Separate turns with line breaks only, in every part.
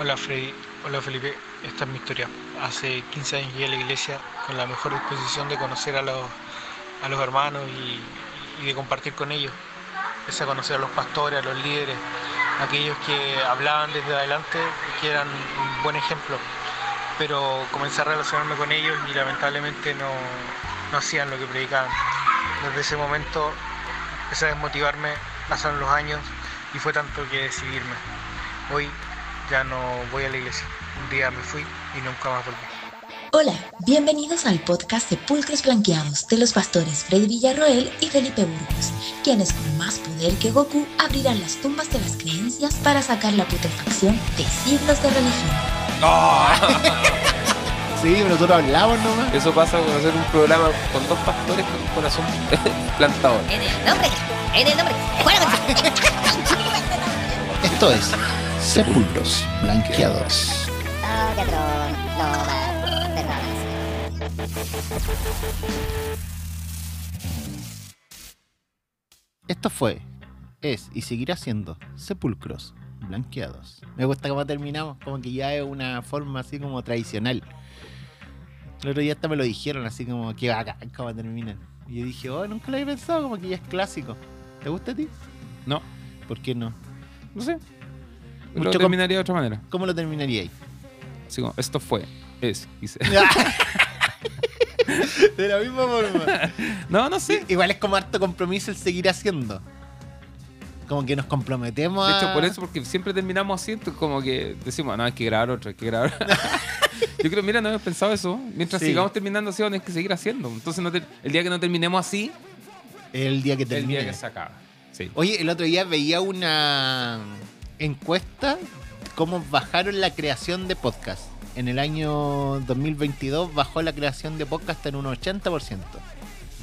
Hola Freddy, hola Felipe, esta es mi historia. Hace 15 años llegué a la iglesia con la mejor disposición de conocer a los, a los hermanos y, de compartir con ellos. Empecé a conocer a los pastores, a los líderes, aquellos que hablaban desde adelante y que eran un buen ejemplo. Pero comencé a relacionarme con ellos y lamentablemente no, no hacían lo que predicaban. Desde ese momento empecé a desmotivarme, pasaron los años y fue tanto que decidirme. Hoy ya no voy a la iglesia. Un día me fui y nunca más volví.
Hola, bienvenidos al podcast Sepulcros Blanqueados de los pastores Freddy Villarroel y Felipe Burgos, quienes con más poder que Goku abrirán las tumbas de las creencias para sacar la putrefacción de siglos de religión.
Sí, pero nosotros hablamos nomás.
Eso pasa con hacer un programa con dos pastores con un corazón plantador.
En el nombre, en el nombre.
Esto es Sepulcros Blanqueados.
No.
Esto fue, es y seguirá siendo Sepulcros Blanqueados. Me gusta cómo terminamos, como que ya es una forma así como tradicional. El otro día hasta me lo dijeron, así como que bacán cómo terminan. Y yo dije, oh, nunca lo había pensado, como que ya es clásico. ¿Te gusta a ti?
No,
¿Por qué no?
no sé.
Mucho
lo terminaría de otra manera.
¿Cómo lo terminaríais?
Así como, esto fue, es, se-
De la misma forma.
No, no sé.
Igual es como harto compromiso el seguir haciendo. Como que nos comprometemos
De
a...
hecho, por eso, porque siempre terminamos así, como que decimos, no, hay que grabar otro, hay que grabar. Yo creo, mira, no habíamos pensado eso. Mientras
Sí.
sigamos terminando así, vamos a que seguir haciendo. Entonces, no te- el día que no terminemos así,
El día que
el
termine.
día que se acaba. Sí.
Oye, el otro día veía una encuesta cómo bajaron la creación de podcast. En el año 2022 bajó la creación de podcast en un 80%.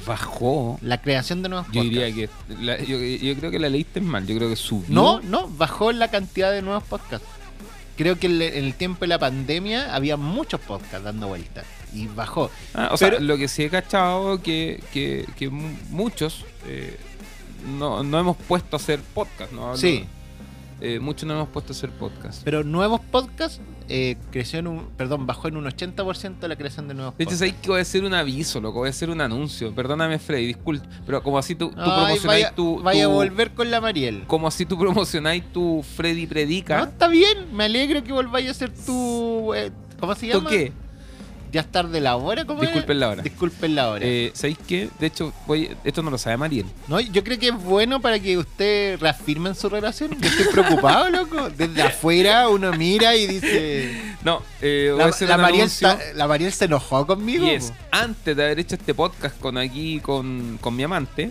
Bajó.
La creación de nuevos
Yo
podcasts.
diría que. la- yo, yo creo que la leíste mal. Yo creo que subió.
No, no, bajó la cantidad de nuevos podcasts. Creo que en el- tiempo de la pandemia había muchos podcasts dando vueltas. Y bajó.
Ah, o sea, lo que sí he cachado que, que, que mu- muchos eh, no, no hemos puesto a hacer podcast, ¿no?
Sí.
Eh, muchos no hemos puesto a hacer podcast.
Pero nuevos podcasts eh, creció en un, perdón, bajó en un 80% la creación de nuevos
De hecho,
podcasts.
sabéis que voy a hacer un aviso, loco, voy a hacer un anuncio. Perdóname, Freddy, disculpe. Pero como así tú, tú
Ay,
promocionáis
vaya,
tu,
vaya a volver con la Mariel.
Como así tú promocionáis tu Freddy Predica.
No, está bien, me alegro que volváis a hacer tu. eh, ¿Cómo se
¿Tú
llama?
qué?
Ya es tarde la hora, ¿cómo?
Disculpen la hora.
Disculpen la hora.
Eh, ¿Sabéis qué? De hecho, voy, esto no lo sabe Mariel.
no, yo creo que es bueno para que usted reafirme en su relación. Yo estoy preocupado, loco. Desde afuera uno mira y dice.
No, eh, voy a
La,
hacer
la
un
Mariel la se enojó conmigo.
Y es, antes de haber hecho este podcast con aquí, con, con mi amante,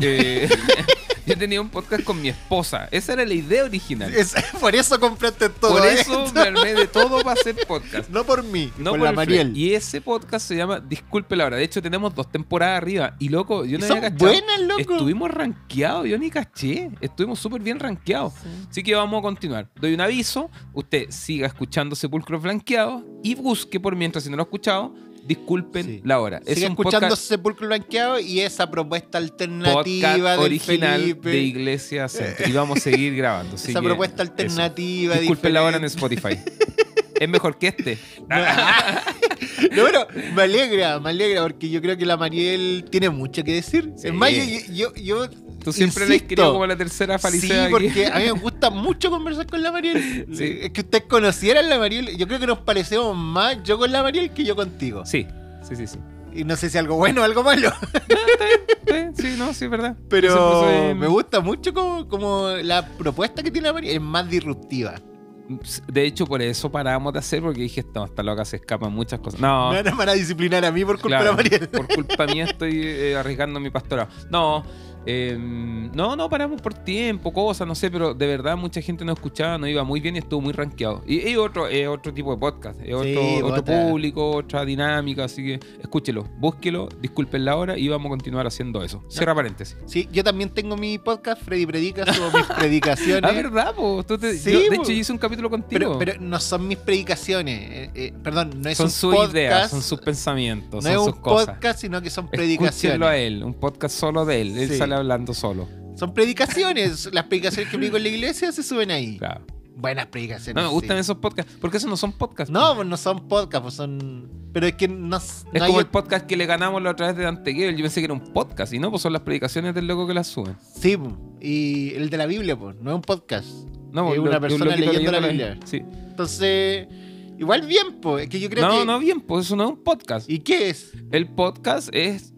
eh, yo tenía un podcast con mi esposa. Esa era la idea original.
Es- por eso compraste todo
Por eso
esto.
me armé de todo para hacer podcast.
No por mí,
No
por,
por
la Mariel.
Fred. Y ese podcast se llama Disculpe la hora. De hecho, tenemos dos temporadas arriba. Y loco, yo
Y
no
son
había cachado.
buenas, loco.
Estuvimos rankeados, yo ni caché. Estuvimos súper bien rankeados. Así que vamos a continuar. Doy un aviso. Usted siga escuchando Sepulcros Blanqueados y busque por mientras, si no lo ha escuchado, disculpen
Sí.
la hora.
Sigue
un
escuchando
podcast,
Sepulcro Blanqueado y esa propuesta alternativa del
original
Felipe.
de Iglesia Centro. Y vamos a seguir grabando.
esa
que
propuesta alternativa.
Disculpen la hora en. Spotify. es mejor que este.
No, pero me alegra, me alegra porque yo creo que la Mariel tiene mucho que decir.
Sí.
Es más, yo, yo, yo
Tú siempre la
insisto,
querido como la tercera
Sí,
falicea aquí.
porque a mí me gusta mucho conversar con la Mariel.
Sí.
Es que ustedes conocieran la Mariel. Yo creo que nos parecemos más yo con la Mariel que yo contigo.
Sí, sí, sí, sí.
Y no sé si algo bueno o algo malo.
Sí, sí, no, sí, es verdad.
Pero
soy-
me gusta mucho como, como la propuesta que tiene la Mariel. Es más disruptiva.
De hecho, por eso paramos de hacer, porque dije, no, esta loca se escapan muchas cosas. No,
Me van a- disciplinar a mí por culpa
claro,
de la Mariel.
por culpa mía estoy eh, arriesgando mi pastorado. No, eh, no, no paramos por tiempo, cosas, no sé, pero de verdad mucha gente no escuchaba, no iba muy bien y estuvo muy rankeado. Y es otro, es otro tipo de podcast, es otro,
Sí,
otro
otra.
público, otra dinámica, así que escúchelo, búsquelo, disculpen la hora y vamos a continuar haciendo eso. Cierra paréntesis.
Sí, yo también tengo mi podcast, Freddy Predica, subo mis predicaciones.
Ah, ¿verdad? Po? Tú te-
Sí,
yo, de
po.
hecho, yo hice un capítulo contigo.
Pero, pero no son mis predicaciones. eh, eh, perdón, no es
son
un
sus
podcast.
ideas, son sus pensamientos,
no
son
es
sus
un
cosas.
podcast, sino que son
Escúchenlo a
predicaciones.
él, un podcast solo de él. Él
Sí.
Hablando solo.
Son predicaciones. Las predicaciones que predico en la iglesia se suben ahí.
Claro.
buenas predicaciones.
No me gustan
sí.
esos podcasts. Porque esos no son podcasts.
No, pues no son podcasts, pues son. Pero es que no,
Es
no
como
hay-
el podcast que le ganamos la otra vez de Dante Gebel. Yo pensé que era un podcast. Y no, pues son las predicaciones del loco que las sube.
Sí, y el de la Biblia, pues, no es un podcast.
No,
Es
pues,
una
lo-
persona leyendo la Biblia.
Sí.
Entonces, igual bien, pues. Es que yo creo
No,
que.
no, bien, pues eso no es un podcast.
¿Y qué es?
El podcast es.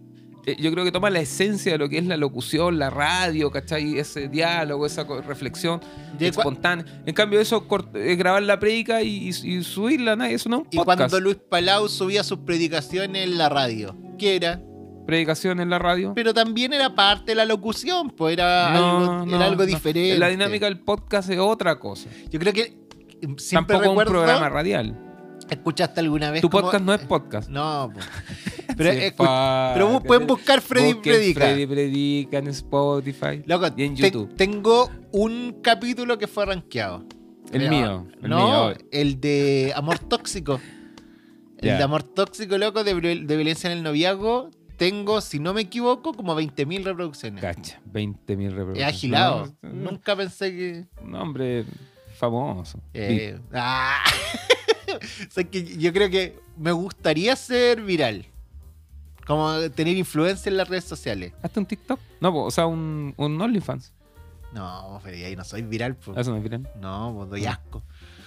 Eh, Yo creo que toma la esencia de lo que es la locución, la radio, ¿cachai? Ese diálogo, esa reflexión espontánea. En cambio, eso es grabar la predica y, subirla, ¿no? eso no es un
Y cuando Luis Palau subía sus predicaciones en la radio, ¿qué era?
Predicación en la radio.
Pero también era parte de la locución, pues era
No,
algo,
no,
era algo
no.
diferente.
La dinámica del podcast es otra cosa.
Yo creo que eh, siempre
Tampoco un
recuerdo.
programa radial.
¿Escuchaste alguna vez?
Tu podcast no es podcast.
No, po. pero,
Sí,
escu- pero pueden buscar Freddy Predica.
Freddy Predica en Spotify.
Loco,
y en
te-
YouTube.
tengo un capítulo que fue rankeado.
El mío. El
no,
mío.
el de Amor Tóxico. El de Amor Tóxico, loco, de, viol- de violencia en el noviazgo. Tengo, si no me equivoco, como 20.000 reproducciones.
Cacha, 20 mil
He
reproducciones.
agilado.
No, no,
Nunca pensé que.
Un hombre famoso.
eh, ah. o sea, que yo creo que me gustaría ser viral. Como tener influencia en las redes sociales.
¿Hasta un TikTok? No, po, o sea, un, un OnlyFans.
No, pero ahí no soy viral. po.
Eso no es viral.
No, pues doy asco.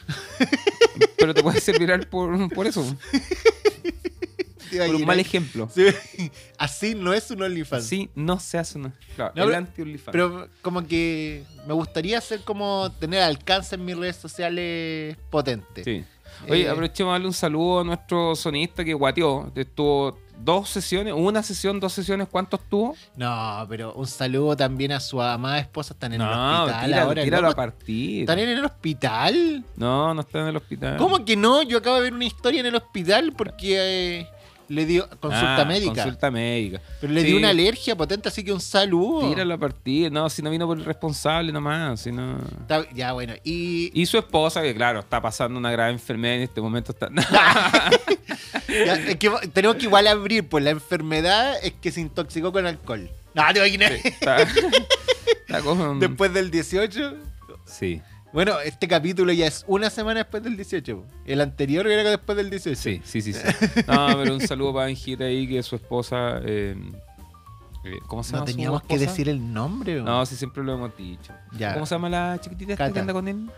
Pero te puedes ser viral por, por eso. Por un mal ejemplo.
Sí, Así no es un OnlyFans.
Sí, no se hace una. Claro,
No,
el anti-OnlyFans.
Pero como que me gustaría hacer como tener alcance en mis redes sociales potente.
Sí. Oye,
Eh,
aprovechemos darle un saludo a nuestro sonista que guateó. Estuvo dos sesiones, una sesión, dos sesiones, ¿cuántos tuvo?
No, pero un saludo también a su amada esposa. Están en el
No,
hospital
tíralo,
ahora.
tíralo
loco.
a partir.
¿Están en el hospital?
No, no está en el hospital.
¿Cómo que no? Yo acabo de ver una historia en el hospital porque eh, le dio consulta
Ah,
médica.
Consulta médica.
Pero le
Sí.
dio una alergia potente, así que un saludo.
Tíralo a partir. No, si no vino por el responsable nomás. Si no...
Está- Ya, bueno. Y,
Y su esposa, que claro, está pasando una grave enfermedad en este momento. Está...
ya, es que tenemos que igual abrir, pues la enfermedad es que se intoxicó con alcohol. No, te imaginas.
está... está con...
Después del 18.
Sí,
Bueno, este capítulo ya es una semana después del 18. El anterior era después del 18.
sí, sí, sí. sí. No, pero un saludo para Benjita ahí, que su esposa... eh, eh, ¿Cómo se
No
llama su
teníamos que decir el nombre. ¿o?
No, sí, siempre lo hemos dicho.
Ya.
¿Cómo se llama la chiquitita esta que
Cata.
anda con él?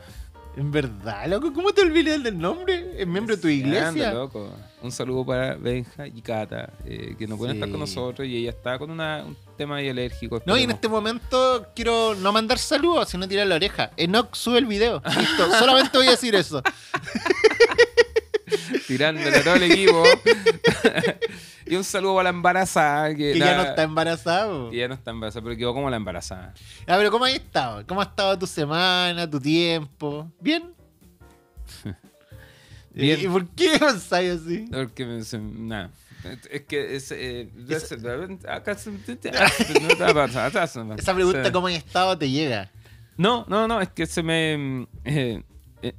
En verdad, loco, ¿cómo te olvidas del nombre? ¿Es miembro de tu iglesia?
loco. Un saludo para Benja y Cata, eh, que no pueden
Sí.
estar con nosotros y ella está con una, un tema ahí alérgico.
No, y en este momento quiero no mandar saludos, sino tirar la oreja. Enoch sube el video. Listo, solamente voy a decir eso.
tirándole a todo el equipo. y un saludo para la embarazada. Que,
Que ya no está embarazado.
que ya no está embarazada, pero quedó como la embarazada.
Ah, pero ¿cómo has estado? ¿Cómo ha estado tu semana, tu tiempo? ¿Bien?
Bien.
¿Y por qué pensáis así?
Porque me- nada. Es que es, eh, se-
Esa pregunta, ¿cómo has estado? te llega.
No, no, no, es que se me... eh,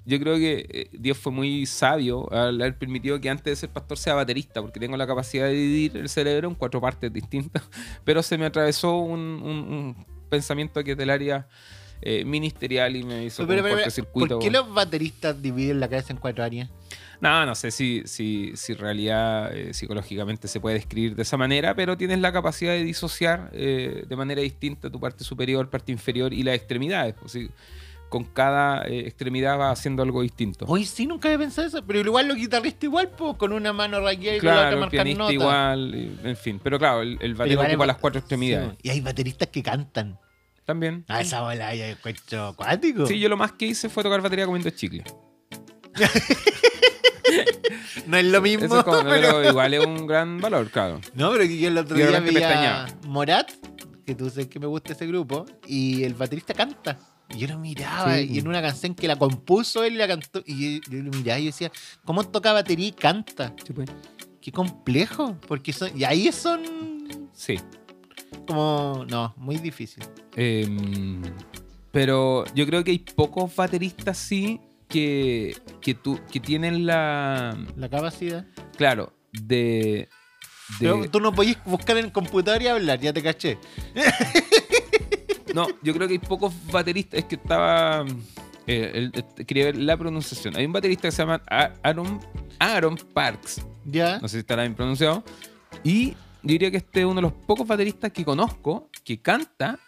yo creo que eh, Dios fue muy sabio al haber permitido que antes de ser pastor sea baterista, porque tengo la capacidad de dividir el cerebro en cuatro partes distintas, pero se me atravesó un, un- un pensamiento que es del área eh, ministerial y me hizo
Pero, pero,
cortocircuito.
¿Por qué los bateristas dividen la cabeza en cuatro áreas?
No, no sé si, si, si en realidad eh, psicológicamente se puede describir de esa manera, pero tienes la capacidad de disociar eh, de manera distinta tu parte superior, parte inferior y las extremidades. Sea, con cada eh, extremidad va haciendo algo distinto.
Hoy sí, nunca había pensado eso. Pero igual los guitarristas igual, pues, con una mano raqueada y con la
Claro,
otra
el pianista
notas.
igual, y- en fin. Pero claro, el, el
igual
ocupa las cuatro extremidades.
Sí, y hay bateristas que cantan.
También.
Ah, esa bola ya encuentro acuático.
Sí, yo lo más que hice fue tocar batería comiendo chicle.
No es lo mismo.
Eso es como-
pero-
pero igual es un gran valor, claro.
No, pero yo el otro
Y de
día veía. Morat, que tú sabes que me gusta ese grupo, y el baterista canta. Y yo lo miraba,
Sí.
y en una canción que la compuso él y la cantó, y yo, yo lo miraba y yo decía, ¿cómo toca batería y canta? Qué complejo, porque son, y ahí son
Sí.
como, no, muy difícil.
Em, pero yo creo que hay pocos bateristas sí que, que, tú, que tienen la.
La capacidad.
Claro, de. de-
Pero tú no podías buscar en el computador y hablar, ya te caché.
no, yo creo que hay pocos bateristas. Es que estaba. Eh, el- el- quería ver la pronunciación. Hay un baterista que se llama Aaron, Aaron Parks.
¿Ya?
No sé si estará bien pronunciado. Y yo diría que este es uno de los pocos bateristas que conozco que canta,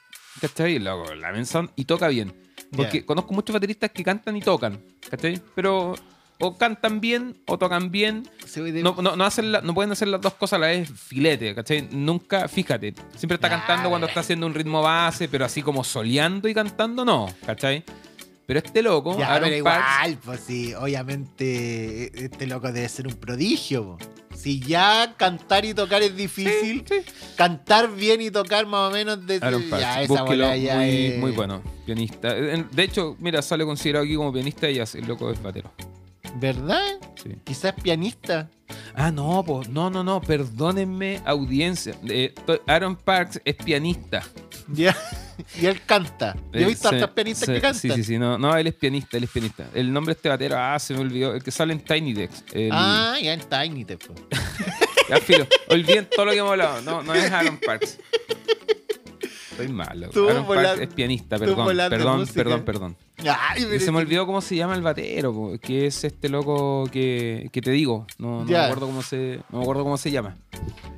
¿cachai? Loco, la mención y toca bien. Porque conozco muchos bateristas que cantan y tocan, ¿cachai? Pero o cantan bien o tocan bien. No, no, no, hacen la- no pueden hacer las dos cosas a la vez filete, ¿cachai? Nunca, fíjate, siempre está cantando cuando está haciendo un ritmo base, pero así como soleando y cantando, no, ¿cachai? Pero este loco,
Ya,
Aaron
pero
Parks,
igual, pues sí, obviamente este loco debe ser un prodigio. po. Si ya cantar y tocar es difícil,
sí,
cantar bien y tocar más o menos de
Aaron Parks,
ya esa bola ya
muy,
es-
muy bueno, pianista. De hecho, mira, sale considerado aquí como pianista y el loco es batero.
¿Verdad?
Sí.
Quizás pianista.
Ah, no, po, no, no, no, perdónenme, audiencia. Eh, Aaron Parks es pianista.
Ya. Y él canta. Yo he
Eh,
visto hartas pianistas que cantan.
Sí, sí, sí, no, no, él es pianista, él es pianista. El nombre de este batero, ah, se me olvidó, el que sale en Tiny Dex. El-
Ah, ya en Tiny fue.
Ya, filo, olviden todo lo que hemos hablado. No, no es Aaron Parks. Estoy malo. Aaron Parks es pianista, perdón, perdón, perdón, perdón.
Ay,
Y se me olvidó cómo se llama el batero, que es este loco que, que te digo. No, no me acuerdo cómo se, no me acuerdo cómo se llama.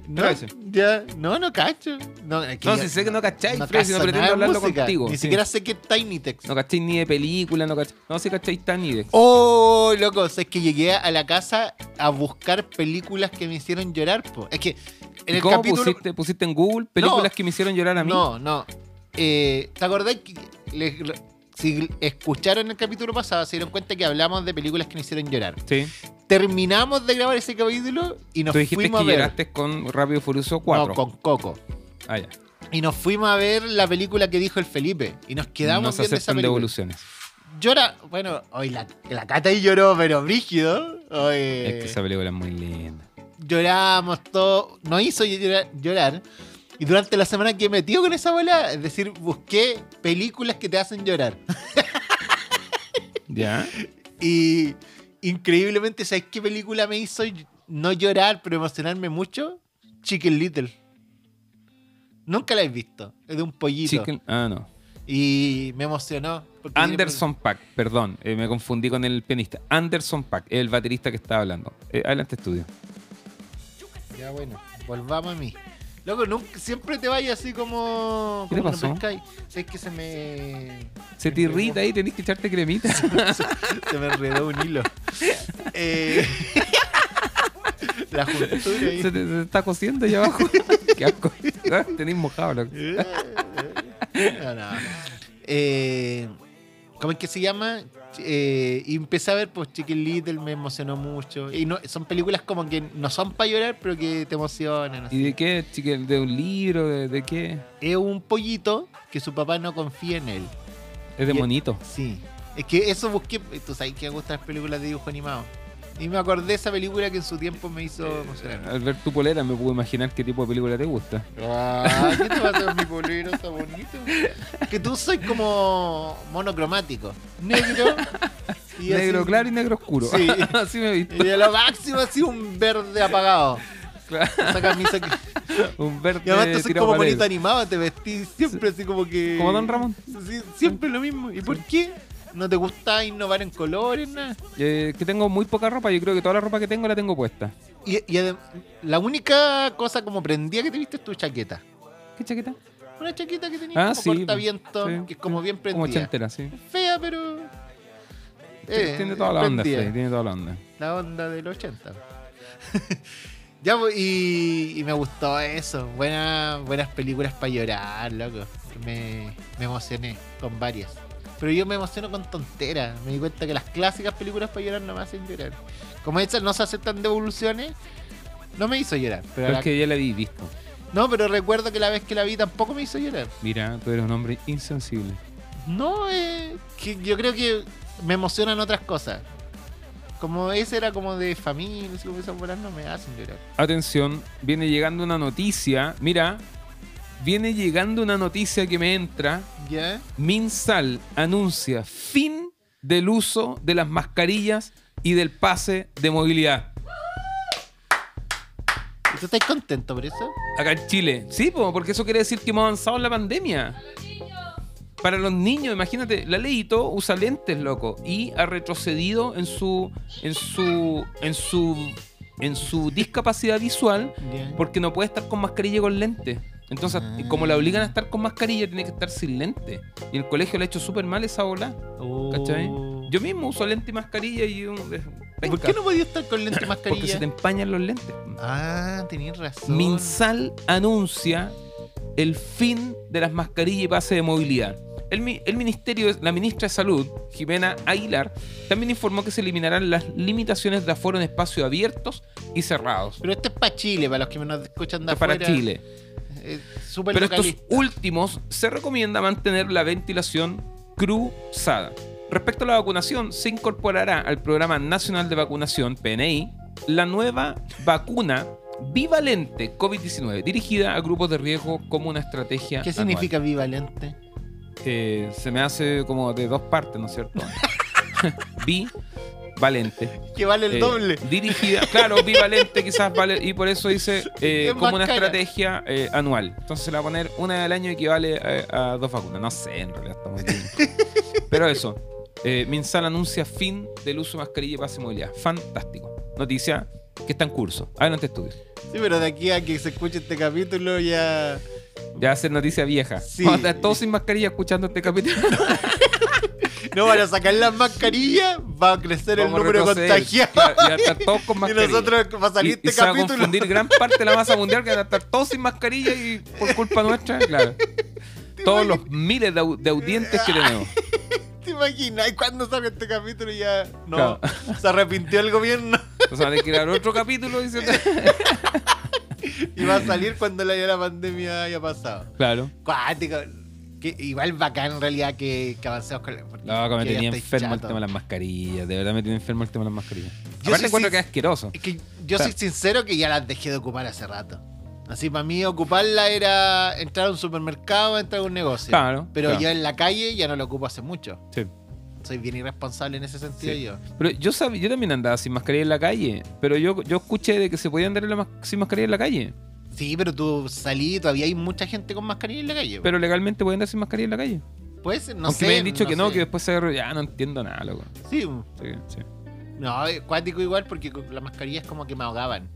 No, ya, no, no cacho. No, es que
No,
ya-
si sé que no cacháis,
no
Fred, si no pretendo hablarlo
música.
contigo.
Ni
sí.
siquiera sé qué es Tiny Text.
No cacháis ni de película, no cacháis. No, si cacháis Tiny Dex.
Oh, loco, es que llegué a la casa a buscar películas que me hicieron llorar, po. Es que en
¿Y
el
¿Cómo
capítulo
pusiste, pusiste en Google películas
No.
que me hicieron llorar a mí?
No, no. Eh, ¿Te acordás que si escucharon el capítulo pasado se dieron cuenta que hablamos de películas que me hicieron llorar?
Sí.
Terminamos de grabar ese capítulo y nos
Tú dijiste
fuimos
que
a ver
lloraste con Rápido y Furioso 4.
no, con Coco.
Ah, ya.
Y nos fuimos a ver la película que dijo el Felipe y nos quedamos
no se
viendo esa película.
devoluciones.
Llora, bueno, hoy la, la Cata ahí lloró, pero brígido. Hoy,
Es que esa película es muy linda.
Lloramos todo, nos hizo llorar, llorar. Y durante la semana que he metido con esa bola, es decir, busqué películas que te hacen llorar.
¿Ya?
Y increíblemente, ¿sabes qué película me hizo no llorar, pero emocionarme mucho? Chicken Little. Nunca la he visto. Es de un pollito.
Chicken... Ah, no.
Y me emocionó.
Anderson Pack, perdón, eh, me confundí con el pianista. Anderson Pack, el baterista que estaba hablando. Eh, adelante, estudio.
Ya bueno, volvamos a mí. Loco, nunca, siempre te vayas así como.
¿Qué te
como no
pasó?
Sabes que se me.
Se te irrita ahí, tenés que echarte cremita.
se me enredó un hilo. Eh, la ahí.
se, te, se te está cosiendo allá abajo. Qué asco. Ah, Tenéis mojado, loco.
No, no. Eh, ¿Cómo es que se llama? Eh, y empecé a ver, pues Chicken Little me emocionó mucho. Y no, son películas como que no son para llorar, pero que te emocionan. así.
¿Y de qué, chicken? ¿De un libro? ¿De, de qué?
Es un pollito que su papá no confía en él.
Es de
Y-
monito.
Sí. Es que eso busqué. Tú sabes que me gustan las películas de dibujo animado. Y me acordé de esa película que en su tiempo me hizo emocionar.
Al ver tu polera me puedo imaginar qué tipo de película te gusta.
Ah, ¿Qué te pasa con mi polero? Está bonito. Que tú soy como monocromático. Negro. y
negro
así-
claro y negro oscuro.
Sí.
Así me he visto.
Y a lo máximo así un verde apagado.
Claro.
Esa camisa que...
Un verde
Y además tú
tirado
como bonito animado, te vestís siempre así como que...
Como Don Ramón.
Sí, siempre lo mismo. ¿Y por qué? ¿No te gusta innovar en colores, nada?
Eh, que tengo muy poca ropa. Yo creo que toda la ropa que tengo la tengo puesta.
Y, y la única cosa como prendía que te viste es tu chaqueta.
¿Qué chaqueta?
Una chaqueta que tenía
Ah,
como
sí,
cortaviento,
sí.
que es como bien
Como
prendida.
ochentera, sí.
Fea, pero... eh,
tiene toda la onda,
prendida.
Freddy, tiene toda la onda.
La onda del 80. ya, pues, y, y me gustó eso. Buena, buenas películas para llorar, loco. Me, me emocioné con varias. Pero yo me emociono con tonteras. Me di cuenta que las clásicas películas para llorar no me hacen llorar. Como estas no se aceptan devoluciones, no me hizo llorar. Pero
es que ya la vi visto.
No, pero recuerdo que la vez que la vi tampoco me hizo llorar.
Mira, tú eres un hombre insensible.
No, eh, que yo creo que me emocionan otras cosas. Como ese era como de familia, así como esas bolas no me hacen llorar.
Atención, viene llegando una noticia. Mira, viene llegando una noticia que me entra.
¿Ya?
Minsal anuncia fin del uso de las mascarillas y del pase de movilidad.
¿Y tú estás contento por eso?
Acá en Chile. Sí, po, porque eso quiere decir que hemos avanzado en la pandemia. para los niños, imagínate, la Leito usa lentes, loco, y ha retrocedido en su en su en su en su discapacidad visual porque no puede estar con mascarilla y con lentes. Entonces,
Ah.
como la obligan a estar con mascarilla, tiene que estar sin lente. Y el colegio le ha hecho súper mal esa ola. ¿Cachai?
Oh.
Yo mismo uso lente y mascarilla y un,
¿Por qué no podía estar con lente y
porque se
mascarilla?
te empañan los lentes.
Ah, tenías razón.
Minsal anuncia el fin de las mascarillas y pase de movilidad. El, el ministerio, la ministra de Salud, Jimena Aguilar, también informó que se eliminarán las limitaciones de aforo en espacios abiertos y cerrados.
Pero esto es para Chile, para los que nos escuchan de
Esto para
afuera.
Chile.
Súper
Pero estos últimos se recomienda mantener la ventilación cruzada. Respecto a la vacunación, se incorporará al Programa Nacional de Vacunación, PNI, la nueva vacuna bivalente COVID-19, dirigida a grupos de riesgo como una estrategia.
¿Qué
anual.
significa bivalente?
Eh, se me hace como de dos partes, ¿no es cierto? Bivalente.
Que vale el
Eh,
doble.
Dirigida, claro, bivalente quizás vale, y por eso dice eh,
Es
como una
cara.
estrategia eh, anual. Entonces se le va a poner una del año equivale a, a dos vacunas. No sé, en realidad bien. Pero eso, Minsal anuncia fin del uso de mascarilla y pase movilidad. Fantástico. Noticia que está en curso. Adelante estudio.
Sí, pero de aquí a que se escuche este capítulo ya.
Ya va a ser noticia vieja.
Sí.
Vamos a estar todos sin mascarilla escuchando este capítulo.
No van a sacar las mascarillas, va a crecer el
Vamos
número de contagiados.
Claro, y estar todos con
Y
mascarilla.
nosotros va a salir
y,
este
y se va a
capítulo.
confundir gran parte de la masa mundial que van a estar todos sin mascarilla y por culpa nuestra, claro. Todos los miles de, au- de audientes que tenemos.
¿Te imaginas? ¿Y cuando salga este capítulo ya no?
Claro.
Se arrepintió el gobierno
Entonces van a crear otro capítulo diciendo.
y va a salir cuando la, la pandemia haya pasado.
Claro.
Cuático. Que igual bacán en realidad que, que avancemos con la. porque
No, que me
ya
tenía
estoy
enfermo el
chato.
tema de las mascarillas. De verdad me tenía enfermo el tema de las mascarillas.
Yo
Aparte encuentro que es asqueroso.
Es que yo
Claro.
soy sincero que ya las dejé de ocupar hace rato. Así, para mí ocuparla era entrar a un supermercado, entrar a un negocio.
Claro,
Pero
claro.
ya en la calle ya no lo ocupo hace mucho.
Sí.
Soy bien irresponsable en ese sentido
Sí.
yo.
Pero yo sabía, yo también andaba sin mascarilla en la calle. Pero yo, yo escuché de que se podía andar en la mas- sin mascarilla en la calle.
Sí, pero tú salí y todavía hay mucha gente con mascarilla en la calle.
Pero legalmente andar sin mascarilla en la calle.
Puede ser, no
Aunque
sé.
me han dicho que no,
sé.
que después se. Ya no entiendo nada, loco.
Sí,
Sí, sí.
no, cuático igual porque con la mascarilla es como que me ahogaban.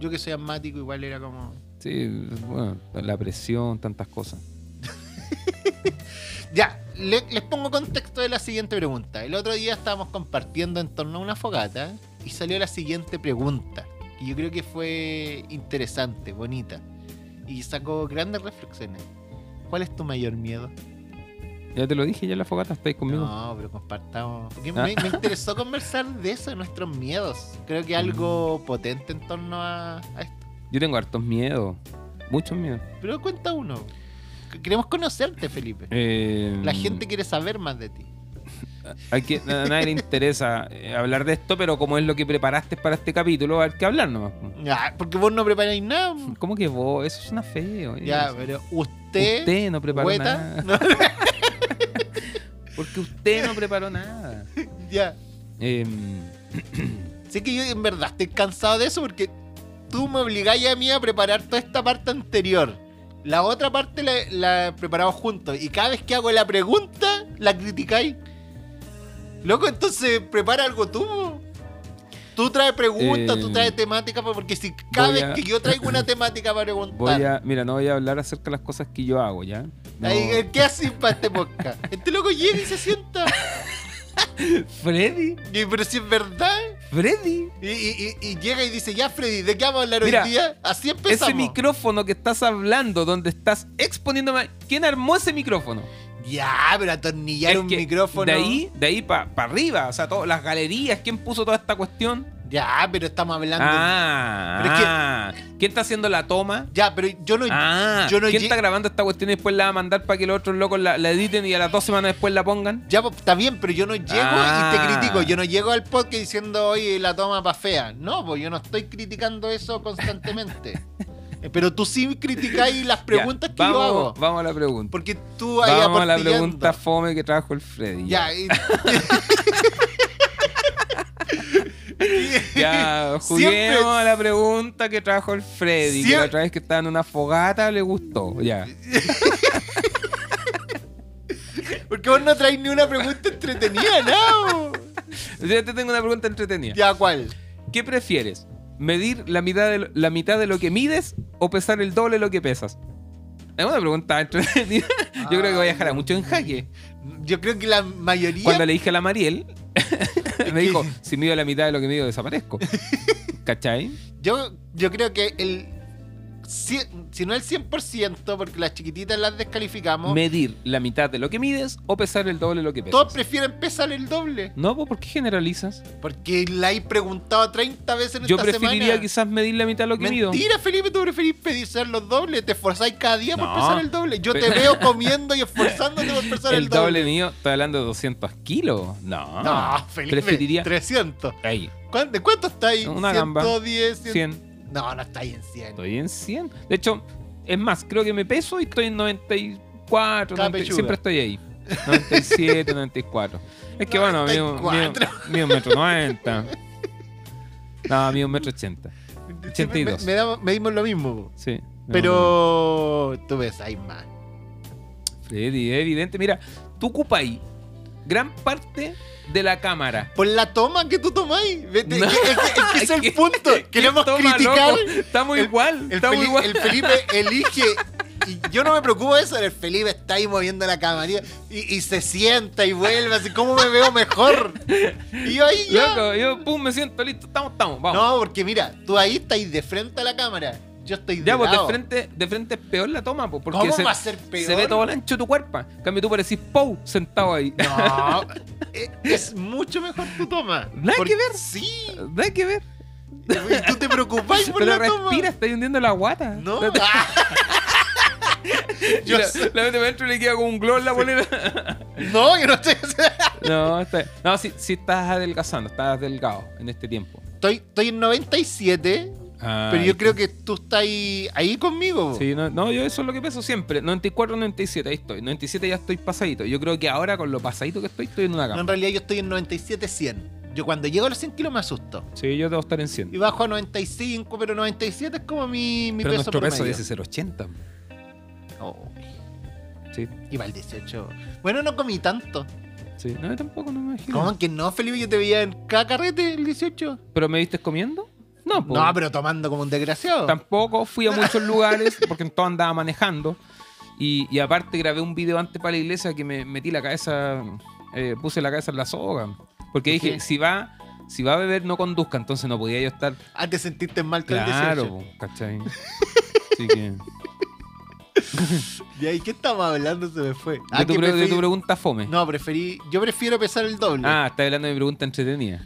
Yo que soy asmático igual era como...
Sí, bueno, la presión, tantas cosas.
Ya, le- les pongo contexto de la siguiente pregunta. El otro día estábamos compartiendo en torno a una fogata y salió la siguiente pregunta, que yo creo que fue interesante, bonita, y sacó grandes reflexiones. ¿Cuál es tu mayor miedo?
Ya te lo dije, ya en la fogata estáis conmigo.
No, pero compartamos. Porque
Ah.
me, me interesó conversar de eso, de nuestros miedos. Creo que algo potente en torno a, a esto.
Yo tengo hartos miedos. Muchos miedos.
Pero cuenta uno. Queremos conocerte, Felipe.
Eh,
La gente quiere saber más de ti.
Hay que, a nadie le interesa eh, hablar de esto, pero como es lo que preparaste para este capítulo, hay que hablar nomás.
Porque vos no preparáis nada.
¿Cómo que vos? Eso suena feo. eh.
Ya, pero usted.
Usted no preparó
Hueta,
nada. Porque usted no preparó nada.
ya.
Em,
Sé que yo en verdad estoy cansado de eso porque tú me obligáis a mí a preparar toda esta parte anterior. La otra parte la, la preparamos juntos. Y cada vez que hago la pregunta, la criticáis. Loco, entonces prepara algo tú. Tú traes preguntas,
Eh,
tú traes temática, porque si cada
voy
vez
a-
que yo traigo una temática para preguntar,
voy a, mira, no voy a hablar acerca de las cosas que yo hago, ¿ya? No.
¿qué haces para este podcast? Este loco llega y se sienta.
Freddy,
Y- pero si es verdad.
Freddy.
Y, y- y- y llega y dice, ya Freddy, ¿de qué vamos a hablar
Mira,
hoy día? Así empezamos.
Ese micrófono que estás hablando, donde estás exponiéndome. ¿Quién armó ese micrófono?
Ya, pero atornillar
Es
un micrófono.
De ahí, de ahí para arriba, o sea, todas las galerías, ¿quién puso toda esta cuestión?
Ya, pero estamos hablando.
Ah,
Pero es que-
ah. ¿quién está haciendo la toma?
Ya, pero yo no.
Ah,
yo no
¿quién está grabando esta cuestión y después la va a mandar para que los otros locos la, la editen y a las dos semanas después la pongan?
Ya, pues, está bien, pero yo no llego
Ah.
y te critico. Yo no llego al podcast diciendo, oye, la toma pa' fea. No, pues yo no estoy criticando eso constantemente. Eh, pero tú sí criticáis las preguntas
Ya,
que
vamos,
yo hago.
Vamos a la pregunta.
Porque tú ahí
Vamos a la pregunta fome que trajo el Freddy.
Ya,
Ya,
Siempre-
juguemos a la pregunta que trajo el Freddy. Que la otra vez que estaba en una fogata le gustó. Ya.
Porque vos no traes ni una pregunta entretenida, no.
Yo te tengo una pregunta entretenida.
Ya, ¿cuál?
¿Qué prefieres? ¿Medir la mitad, de lo, la mitad de lo que mides o pesar el doble de lo que pesas? Es una pregunta entretenida. Yo creo que voy a dejar a mucho en jaque.
Yo creo que la mayoría.
Cuando le dije a la Mariel, me dijo, si mido la mitad de lo que mido, desaparezco. ¿Cachai?
Yo, yo creo que el. Si no el 100%, porque las chiquititas las descalificamos,
Medir la mitad de lo que mides o pesar el doble de lo que pesas.
todos prefieren pesar el doble.
No, pues, ¿por qué generalizas?
Porque la he preguntado 30 veces en
Yo
esta
preferiría
semana.
quizás medir la mitad de lo que mido.
Mentira, Felipe, tú preferís pedir ser los dobles. Te esforzáis cada día por pesar el doble. Yo te veo comiendo y esforzándote por pesar el,
El doble mío, estoy hablando de 200 kilos. No.
No, Felipe.
Preferiría.
300.
Ahí,
¿Cuán- ¿De cuánto está ahí?
Una gamba.
110, 100.
100.
No, no está ahí en 100.
Estoy en 100. De hecho, es más, creo que me peso y estoy en 94.
Cada
90
pechuga.
siempre estoy ahí. 97, 94. Es que bueno, mido, mido,
94.
mido un metro 90. No, mido un metro 80.
Sí,
82.
Me, me damos- medimos lo mismo.
Sí.
Pero tú ves, hay más.
Freddy, evidente. Mira, tú ocupas ahí gran parte de la cámara.
Por la toma que tú tomáis. Vete,
No.
Es que, es que- es que ese es
¿Qué-
el punto. Queremos
toma,
criticar.
loco? Estamos
el-
igual.
El,
estamos
Feli-
igual.
el Felipe elige. Y yo no me preocupo de eso. El Felipe está ahí moviendo la camarilla y, y se sienta y vuelve. Así como me veo mejor. Y yo ahí ya.
Loco, yo pum, me siento listo. Estamos, estamos, vamos.
No, porque mira, tú ahí estás de frente a la cámara. Yo estoy de
Ya, pues de frente, de frente es peor la toma, pues, porque
¿Cómo
se,
va a ser peor?
se ve todo el ancho de tu cuerpo. En cambio, tú parecís Pou sentado ahí.
No, es, es mucho mejor tu toma.
Nada
Porque-
que ver.
Sí.
Hay que ver.
Tú te preocupás por
Pero
la toma.
respira, estás hundiendo la guata.
No. Ah. Yo
la,
sé.
la y le queda como un glow en la polera.
No, yo no estoy.
no, está, no sí, sí estás adelgazando, estás delgado en este tiempo.
Estoy, estoy en 97,
Ah,
pero yo creo que tú estás ahí, ahí conmigo.
Sí, no, no, yo eso es lo que peso siempre. 94, 97, ahí estoy. 97 ya estoy pasadito. Yo creo que ahora con lo pasadito que estoy, estoy en una
No, en realidad yo estoy en 97, 100. Yo cuando llego a los 100 kilos me asusto.
Sí, yo debo estar en 100.
Y bajo a 95, pero 97 es como mi, mi
Pero
peso
nuestro peso
promedio.
debe ser 80.
Oh,
Sí,
y va el 18. Bueno, no comí tanto.
sí. No, tampoco no me imagino.
¿Cómo que no, Felipe? Yo te veía en cada carrete el 18.
¿Pero me viste comiendo? No, pues.
No, pero tomando como un desgraciado.
Tampoco fui a muchos lugares porque en todo andaba manejando. Y, y aparte grabé un video antes para la iglesia que me metí la cabeza, eh, puse la cabeza en la soga. Porque
¿Por
dije,
qué?
si va, si va a beber no conduzca, entonces no podía yo estar
Ah, te sentiste mal el
claro,
18.
po, ¿cachai? Así que...
¿Y ahí qué estamos hablando? Se me fue.
de, tu,
que
pre- de tu pregunta fome.
No, preferí. Yo prefiero pesar el doble.
Ah, estás hablando de mi pregunta entretenida.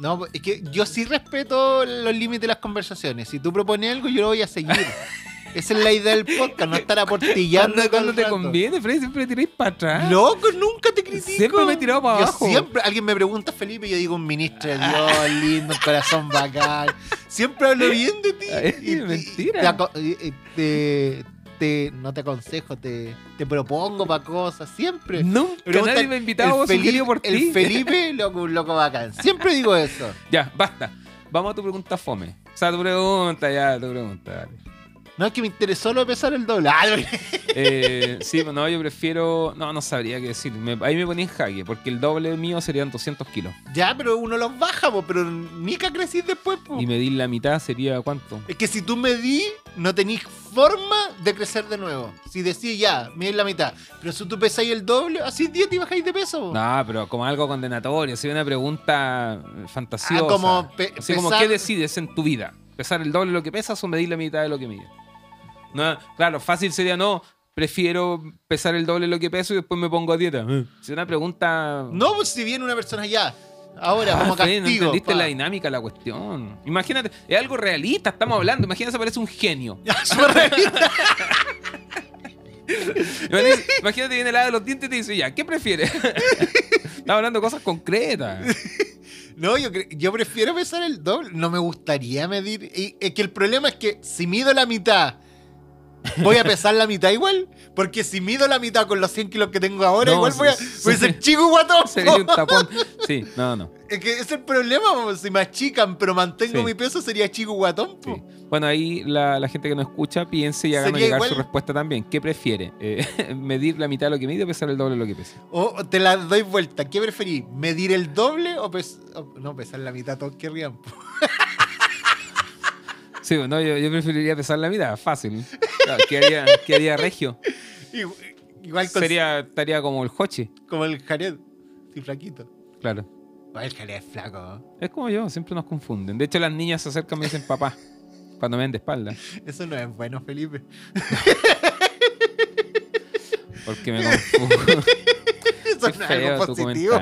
No, es que yo sí respeto los límites de las conversaciones. Si tú propones algo, yo lo voy a seguir. Esa es la idea del podcast, no estar aportillando.
¿Cuándo,
todo
cuándo
el
te
rato.
conviene, Freddy? Siempre tiráis para atrás.
Loco, nunca te critico.
Siempre me he tirado para
Yo
abajo.
Siempre, alguien me pregunta, Felipe, y yo digo un ministro de Dios, lindo, un corazón bacán. Siempre hablo bien de ti. Y- y-
mentira.
Te, y- y te- te- no te aconsejo, te, te propongo para cosas, siempre.
Nunca
Preguntan,
nadie me ha invitado
el
por
el. Felipe, loco, un loco bacán. Siempre digo eso.
Ya, basta. Vamos a tu pregunta fome. O sea, tu pregunta, ya, tu pregunta. dale.
No es que me interesó lo de pesar el doble. Ah.
Eh, sí, no, yo prefiero. No, no sabría qué decir. Me- ahí me ponía en jaque, porque el doble mío serían 200 kilos.
ya, pero uno los baja, po, pero ni que crecís después. po.
Y medir la mitad sería cuánto?
Es que si tú medís, no tenés forma de crecer de nuevo. Si decís ya, medís la mitad. Pero si tú pesáis el doble, así 10 y bajáis de peso. po.
No, pero como algo condenatorio, así una pregunta eh, fantasiosa.
Ah, como pe-
así como, ¿qué decides en tu vida? ¿Pesar el doble de lo que pesas o medir la mitad de lo que mides? No, claro, fácil sería no. Prefiero pesar el doble de lo que peso y después me pongo a dieta. Eh, Es una pregunta.
No, pues si viene una persona ya, ahora,
Ah,
como castigo.
no entendiste
pa.
la dinámica la cuestión. Imagínate, es algo realista, estamos hablando. Imagínate, aparece un genio.
Súper realista.
Imagínate, viene el hada de los dientes y te dice, ya, ¿qué prefieres? estamos hablando de cosas concretas.
No, yo, yo prefiero pesar el doble. No me gustaría medir. Y es que el problema es que si mido la mitad voy a pesar la mitad igual. Porque si mido la mitad con los 100 kilos que tengo ahora,
No,
igual voy a, voy a ser chico guatón.
Sería un tapón. Sí, no, no.
Es que es el problema, si me achican, pero mantengo
Sí.
mi peso, sería chico guatón.
Sí. Bueno, ahí la, la gente que nos escucha piense y
Sería
llegar
igual-
su respuesta también. ¿Qué prefiere? Eh, ¿Medir la mitad de lo que mide o pesar el doble de lo que pesa?
O te la doy vuelta. ¿Qué preferís? ¿Medir el doble o, pes- o- no pesar la mitad? Todos querrían. po.
Sí, no, yo, yo preferiría pesar la mitad, fácil. Claro, quedaría, quedaría regio.
Igual, con-
Sería, estaría como el Hochi,
como el Jared. Sí, flaquito.
claro.
Oh, el Jared es flaco. ¿no?
Es como yo, siempre nos confunden. De hecho, las niñas se acercan y me dicen papá, cuando me ven de espalda.
Eso no es bueno, Felipe.
Porque me confundo.
Eso no es algo positivo.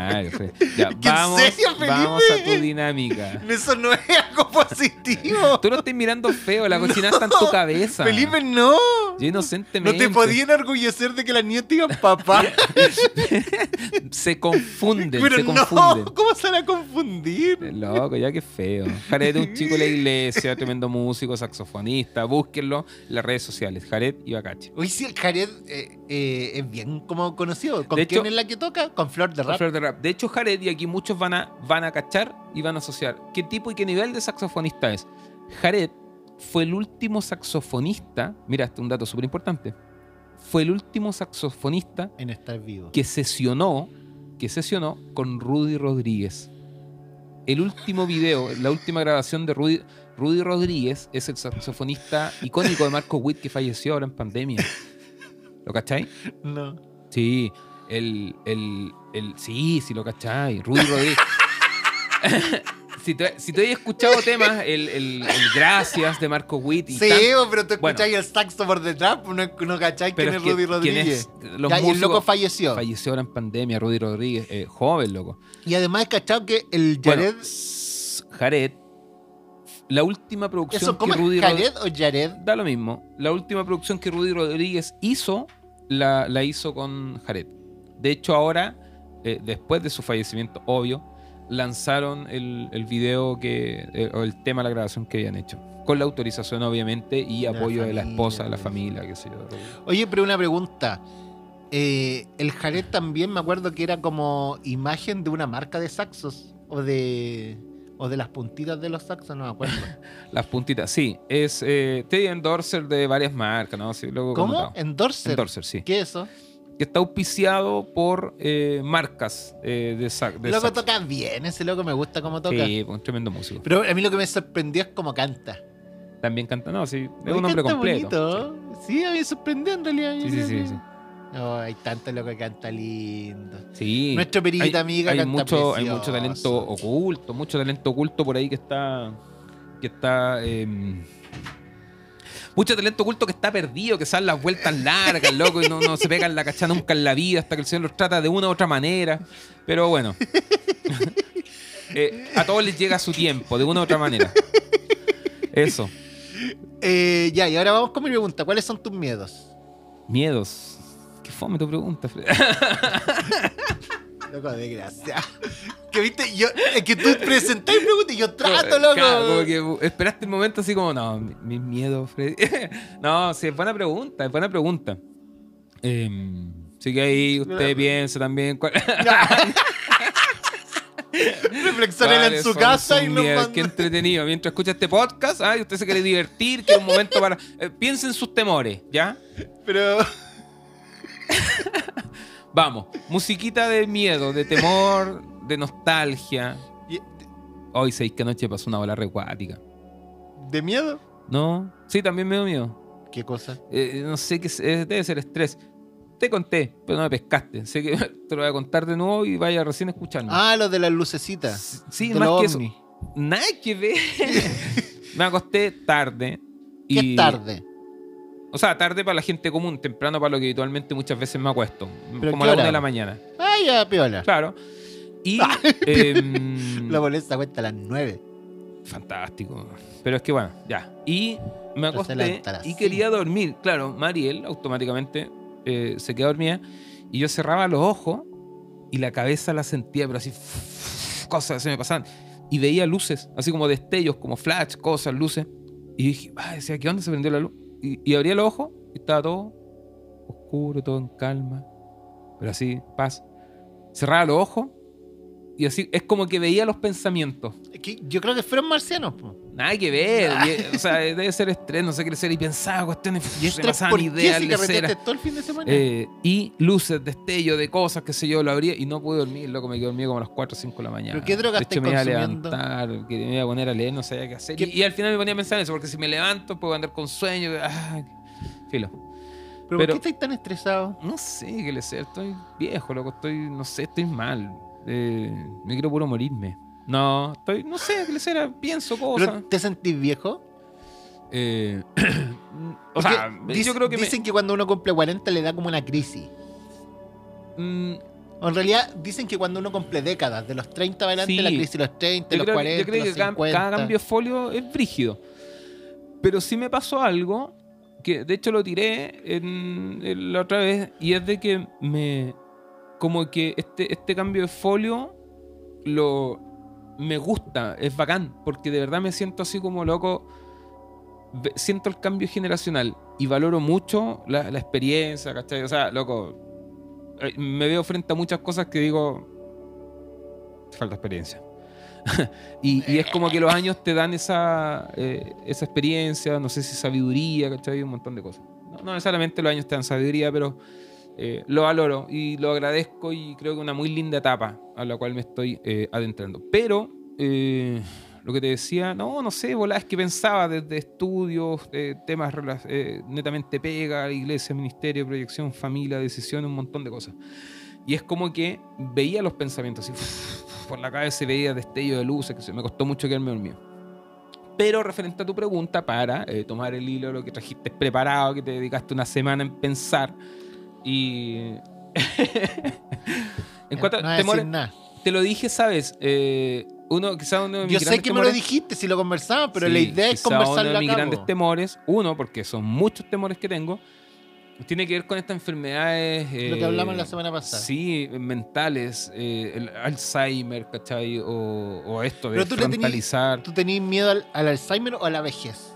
Ya,
¿Que en
vamos,
serio, Felipe?
vamos a tu dinámica.
Eso no es algo positivo.
Tú lo estás mirando feo, la cocina está en tu
No,
cabeza.
Felipe, no.
Yo
No
inocentemente.
te podía enorgullecer de que las niñas te digan papá.
Se confunden,
Pero
se
no,
confunden.
¿cómo se van a confundir?
Qué Loco, ya que feo. Jared es un chico de la iglesia, tremendo músico, saxofonista. Búsquenlo en las redes sociales. Jared y Bacache.
Hoy sí, el Jared eh, eh, es bien como conocido. ¿Con
De
quién
hecho-
es la que toca? Con Flor de Rap.
Flor de rap. De hecho, Jared, y aquí muchos van a, van a cachar y van a asociar qué tipo y qué nivel de saxofonista es. Jared fue el último saxofonista, mira, este es un dato súper importante, fue el último saxofonista
En estar vivo.
que sesionó, que sesionó con Rudy Rodríguez. El último video, la última grabación de Rudy, Rudy Rodríguez es el saxofonista icónico de Marco Witt que falleció ahora en pandemia. ¿Lo cachai?
No.
Sí, el, el, el, sí, sí lo cachai, Rudy Rodríguez. si, tú, si tú has escuchado temas, el, el, el Gracias de Marco Witt y
Sí,
tan-
pero tú
Bueno.
escucháis el saxo por detrás, pues no, no cacháis quién es
que-
Rudy
¿quién
Rodríguez.
es? Los
Ya, y el loco falleció.
falleció ahora en pandemia, Rudy Rodríguez, eh, joven, loco.
Y además he cachado que el
Bueno,
Jared.
Jared, la última producción
¿Eso cómo
que
es
Rudy.
Jared o Jared?
Da lo mismo. La última producción que Rudy Rodríguez hizo, la, la hizo con Jared. De hecho, ahora, eh, después de su fallecimiento, obvio, lanzaron el, el video que, eh, o el tema de la grabación que habían hecho. Con la autorización, obviamente, y
la
apoyo de la esposa, de la
pues.
familia, qué sé yo.
Oye, pero una pregunta. Eh, el Jared también me acuerdo que era como imagen de una marca de saxos. O de. O de las puntitas de los saxos, no me acuerdo.
Las puntitas, sí. Es eh, Teddy Endorser de varias marcas, ¿no? Sí, luego
¿Cómo? Endorser.
Endorser, sí.
¿Qué es eso?
Que está auspiciado por eh, marcas eh, de, sac de
loco toca bien, ese loco me gusta cómo toca.
Sí, un tremendo músico.
Pero a mí lo que me sorprendió es cómo canta.
También canta, no, sí, es un hombre completo.
bonito. Sí, a mí me sorprendió en realidad.
Sí, sí, sí, sí.
Oh, hay tanto loco que canta lindo.
Sí.
Nuestro perita
hay,
amiga
hay
canta
mucho, hay mucho talento oculto, mucho talento oculto por ahí que está. que está. em, mucho talento oculto que está perdido, que salen las vueltas largas, loco, y no, no se pegan la cacha nunca en la vida hasta que el Señor los trata de una u otra manera. Pero bueno. Eh, a todos les llega su tiempo, de una u otra manera. Eso.
Eh, ya, y ahora vamos con mi pregunta. ¿Cuáles son tus miedos?
Miedos. Qué fome tu pregunta, Fred.
Loco, de gracia. Que viste, yo, es que tú presentás y preguntas y yo trato, loco.
Claro, como que esperaste el momento así como, no, mi, mi miedo, Freddy. no, sí, es buena pregunta, es buena pregunta. Eh, así que ahí usted piensa también cuál-
Reflexionen en su
son
casa
sus
y nos mandan-
Qué entretenido. Mientras escucha este podcast, ah, y usted se quiere divertir, que es un momento para... eh, piense en sus temores, ¿ya?
Pero,
Vamos, musiquita de miedo, de temor, de nostalgia.
y-
Hoy, seis que anoche pasó una bola recuática.
¿de miedo?
¿No? Sí, también me dio miedo.
¿Qué cosa?
Eh, no sé qué es- eh, debe ser estrés. Te conté, pero no me pescaste. Sé que te lo voy a contar de nuevo y vaya recién a escucharme.
Ah, lo de las lucecitas.
sí,
de
más que eso.
ovnis.
Nada que ver. me acosté tarde.
¿Qué
y,
es tarde?
O sea, tarde para la gente común, temprano para lo que habitualmente muchas veces me acuesto.
¿Pero
Como a la
hora?
una de la mañana.
Ah, ya, piola.
Claro. Y. em,
La boleta cuesta a las 9.
Fantástico. Pero es que bueno, ya. Y me acosté y quería dormir. Claro, Mariel automáticamente eh, se quedó dormida y yo cerraba los ojos y la cabeza la sentía, pero así cosas se me pasaban. Y veía luces, así como destellos, como flash, cosas, luces. Y dije, ah, decía, ¿qué onda se prendió la luz? Y, abría los ojos y estaba todo oscuro, todo en calma, pero así, paz. Cerraba los ojos y así, es como que veía los pensamientos.
Yo creo que fueron marcianos, po.
Nada que ver, y- o sea, debe ser estrés, no sé qué ser, y pensaba cuestiones,
Y
se pasaban ideas,
todo el fin de semana.
Eh, y luces, destello de cosas, qué sé yo, lo abría y no pude dormir, loco, me quedé dormido como a las 4 o 5 de la mañana.
¿Pero qué droga
De hecho, me iba a
consumiendo?
levantar, que me iba a poner a leer, no sabía qué hacer.
¿Qué-
Y, y al final me ponía a pensar en eso, porque si me levanto puedo andar con sueño. ah, filo.
¿Pero, por qué estáis tan estresado?
No sé qué le sé, estoy viejo, loco, estoy, no sé, estoy mal. Eh, me quiero puro morirme. No, estoy, no sé qué sé, pienso cosas.
¿Pero te sentís viejo?
Eh, o
Porque
sea,
dic-
yo creo que me-
dicen que cuando uno cumple 40 le da como una crisis.
mm,
en realidad dicen que cuando uno cumple décadas, de los 30 para adelante,
Sí.
la crisis los 30,
Yo
los
creo,
40,
yo creo
los
que cada,
50.
cada cambio de folio es brígido. Pero sí me pasó algo que de hecho lo tiré en, en la otra vez y es de que me como que este, este cambio de folio lo me gusta, es bacán, porque de verdad me siento así como loco, siento el cambio generacional y valoro mucho la, la experiencia, ¿cachai? O sea, loco, eh, me veo frente a muchas cosas que digo, falta experiencia. y, y es como que los años te dan esa, eh, esa experiencia, no sé si sabiduría, ¿cachai? Un montón de cosas. No, no necesariamente los años te dan sabiduría, pero eh, lo valoro y lo agradezco y creo que una muy linda etapa a la cual me estoy eh, adentrando. Pero eh, lo que te decía, no, no sé, volá, es que pensaba desde estudios, eh, temas eh, netamente pega, iglesia, ministerio, proyección, familia, decisión, un montón de cosas. Y es como que veía los pensamientos así, por la cabeza y veía destello de luces, que se me costó mucho quedarme dormido. Pero referente a tu pregunta, para tomar el hilo, lo que trajiste preparado, que te dedicaste una semana en pensar y... en cuanto
no
temores, te lo dije, ¿sabes? Eh, uno, quizá uno de mis
Yo sé que me lo
temores-
dijiste si lo conversamos, pero
Sí,
la idea es
quizá uno
conversarlo
de mis grandes temores, uno, porque son muchos temores que tengo, tiene que ver con estas enfermedades.
Lo que
eh,
hablamos la semana pasada.
Sí, mentales, eh, el Alzheimer, ¿cachai? O, o esto de
Pero tú ¿Tú tenías miedo al, al Alzheimer o a la vejez?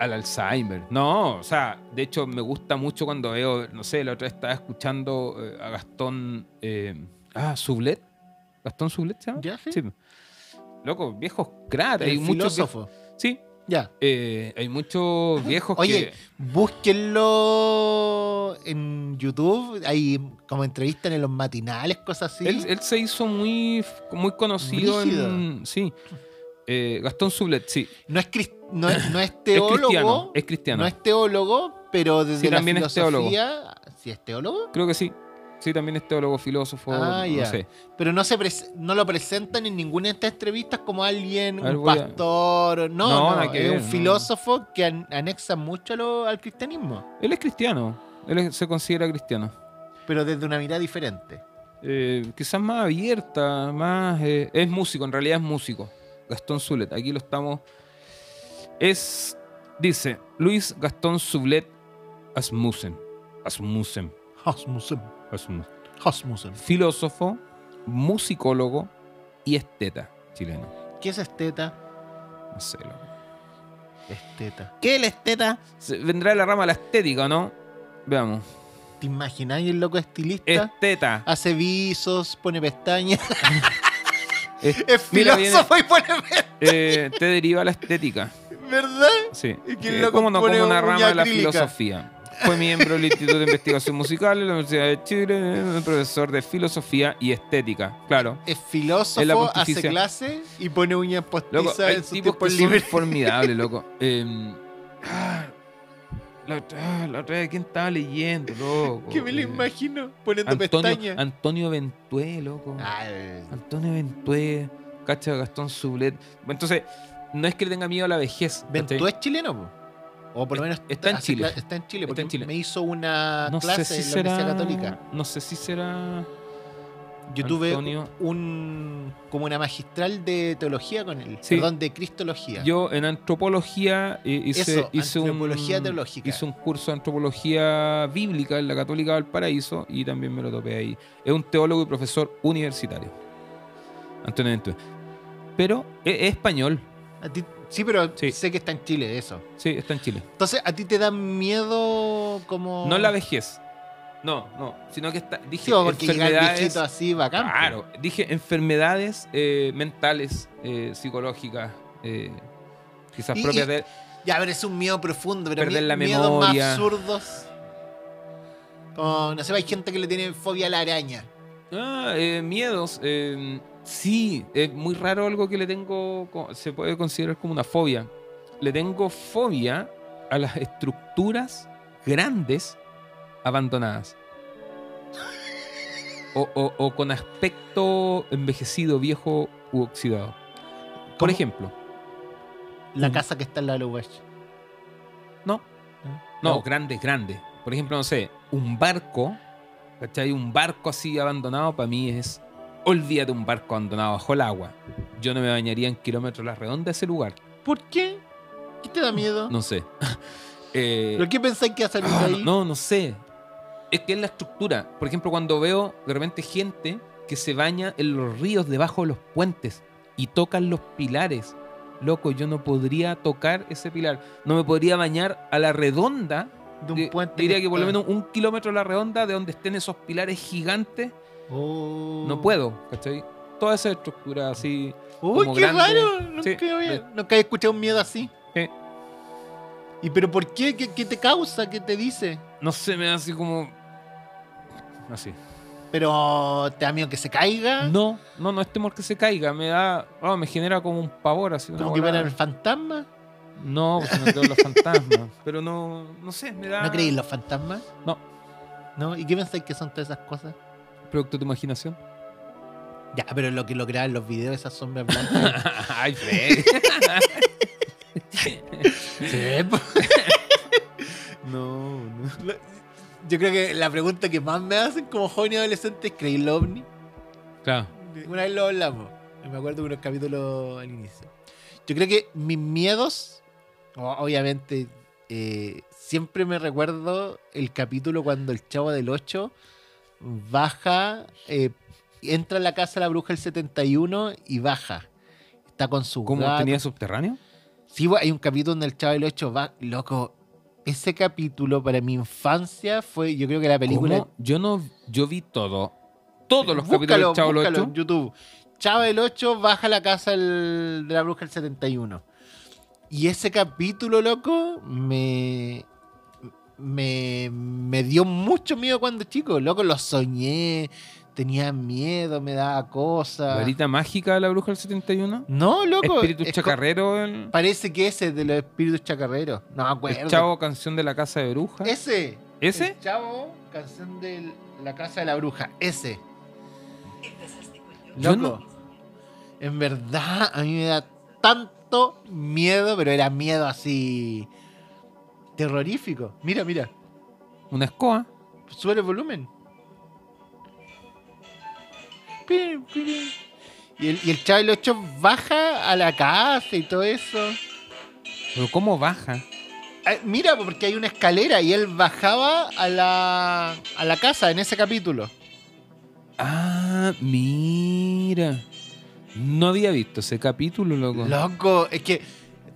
Al Alzheimer. No, o sea, de hecho me gusta mucho cuando veo, no sé, la otra vez estaba escuchando eh, a Gastón. eh, ah, Sublet. ¿Gastón Sublet llama?
¿Ya, sí?
Sí. Loco, viejos cracks. Hay
El
muchos.
filósofo.
viejos- Sí,
Ya.
eh, hay muchos viejos
Oye,
que.
búsquenlo en YouTube. Hay como entrevistas en los matinales, cosas así.
Él, él se hizo muy, muy conocido en. Sí. Eh, Gastón Sublet, sí.
No es, cris- no, es- no es
Es
teólogo.
cristiano. Es cristiano.
No es teólogo, pero desde
Sí,
la
también es teólogo.
filosofía. ¿Sí es teólogo?
Creo que sí. Sí, también es teólogo, filósofo.
Ah,
no sé.
Pero no, se no lo presentan en ninguna de estas entrevistas como alguien,
ver,
un
a-
pastor. No,
No,
no, es
ver,
un filósofo que an- anexa mucho lo- al cristianismo,
Él es cristiano. Él es- se considera cristiano.
pero desde una mirada diferente.
Eh, quizás más abierta, más... eh, es músico, en realidad es músico. Gastón Sublet, aquí lo estamos... Es, dice, Luis Gastón Sublet Asmussen. Asmussen.
Rasmussen.
Asmussen.
Rasmussen.
Filósofo, musicólogo y esteta chileno.
¿Qué es esteta?
No sé, loco.
Esteta.
¿Qué es la esteta? Se- Vendrá de la rama de la estética, ¿o no? Veamos.
¿Te imagináis el loco estilista?
Esteta.
Hace visos, pone pestañas.
Es-
es
Mira,
filósofo y pone pestañas,
eh, te deriva la estética.
¿Verdad?
Sí.
Y
Eh,
loco
como no,
pone
como una rama de la
acrílica.
filosofía. Fue miembro del Instituto de Investigación Musical de la Universidad de Chile, profesor de filosofía y estética. Claro.
Es filósofo, hace clase y pone uñas
Loco,
postizas
hay
en sus
tipos que son formidables, loco. Eh, ah, la, otra, la otra vez, ¿quién estaba leyendo, loco?
Que me lo
Eh,
imagino poniendo
Antonio,
pestañas.
Antonio Ventué, loco.
Ay,
Antonio Ventué, cacha Gastón Sublet. Entonces, no es que le tenga miedo a la vejez.
¿Ventú es chileno? po? O por lo menos
Está en Chile.
Está en Chile, porque
en Chile.
me hizo una
No
clase
si
en la
será.
Universidad Católica.
No sé si será.
Yo tuve un como una magistral de teología con él.
Sí.
Perdón, de cristología.
Yo en antropología eh, hice,
Eso,
hice
antropología
un,
teológica.
hice un curso de antropología bíblica en la Católica Valparaíso y también me lo topé ahí. Es un teólogo y profesor universitario. Antonio Ventura. Pero es, es español.
A ti- sí, pero
Sí.
sé que está en Chile eso.
Sí, está en Chile.
Entonces, ¿a ti te da miedo como...?
No la vejez. No, no. Sino que está, dije
Sí, porque llega el
enfermedades.
así bacán.
Claro, dije enfermedades eh, mentales, eh, psicológicas, eh, quizás
Y-
propias de.
Ya, pero es un miedo profundo, pero
Perder
mi-
la
miedos más absurdos. Como, no sé, hay gente que le tiene fobia a la araña.
Ah, eh, miedos. Eh, sí, es muy raro algo que le tengo. Se puede considerar como una fobia. Le tengo fobia a las estructuras grandes abandonadas. O, o- o con aspecto envejecido, viejo u oxidado. Por ejemplo,
La
Mm.
casa que está en la Wash.
no, no, grandes, grandes. Por ejemplo, no sé, un barco, ¿cachai? Un barco así abandonado para mí es. Olvídate un barco abandonado bajo el agua. Yo no me bañaría en kilómetros a la redonda de ese lugar.
¿Por qué? ¿Qué te da miedo?
No sé. Eh,
¿Pero qué pensáis que va a salir de ahí?
no, no sé. Es que es la estructura. Por ejemplo, cuando veo de repente gente que se baña en los ríos debajo de los puentes y tocan los pilares. Loco, yo no podría tocar ese pilar. No me podría bañar a la redonda
De un puente
diría que por lo menos un kilómetro a la redonda de donde estén esos pilares gigantes,
Oh.
no puedo, ¿cachai? Toda esa estructura así.
Uy,
como
qué
grande.
raro. Nunca,
Sí,
había, nunca he escuchado un miedo así.
Sí.
¿Y pero por qué? ¿Qué, qué te causa? ¿Qué te dice?
No sé, me da así como. Así.
¿Pero te da miedo que se caiga?
No, no, no es temor que se caiga, me da. ah, me genera como un pavor así.
¿Como que ver el fantasma?
No, pues no creo en los fantasmas. Pero no, no sé, me da.
¿No creí en los fantasmas?
No.
¿No? ¿Y qué pensáis que son todas esas cosas?
Producto de tu imaginación.
Ya, pero lo que lo crean los videos, esas sombras blancas.
Ay, Freddy.
no, no. Yo creo que la pregunta que más me hacen como joven y adolescente es ¿creí en los ovni?
claro.
Una vez lo hablamos. Me acuerdo de unos capítulos al inicio. Yo creo que mis miedos, obviamente, eh, siempre me recuerdo el capítulo cuando el chavo del 8 baja, eh, entra a la casa de la bruja el 71 y baja. Está con su
¿Cómo
gato.
tenía subterráneo?
Sí, hay un capítulo donde el chavo del 8 va, loco. Ese capítulo para mi infancia fue, yo creo que la película.
¿Cómo? Yo no. Yo vi todo. Todos los
Búscalo,
capítulos del Chavo
búscalo
Ocho.
en YouTube. Chavo del 8 baja a la casa el- de la bruja el 71. Y ese capítulo, loco, me, me, me dio mucho miedo cuando chico. Loco, lo soñé, tenía miedo, me daba cosas.
Varita mágica de la bruja del 71.
No, loco.
Espíritu
es
chacarrero. El,
Parece que ese es de los espíritus chacarreros. No me acuerdo.
el Chavo, canción de la casa de bruja.
Ese.
¿Ese?
El chavo, canción de la casa de la bruja. Ese. Loco. En verdad, a mí me da tanto miedo, pero era miedo así. Terrorífico. Mira, mira.
Una escoba.
Sube el volumen. Y el, y el chavo del 8 baja a la casa y todo eso.
Pero ¿cómo baja?
Ah, Mira, porque hay una escalera y él bajaba a la, a la casa en ese capítulo.
Ah, mira. No había visto ese capítulo, loco.
Loco, es que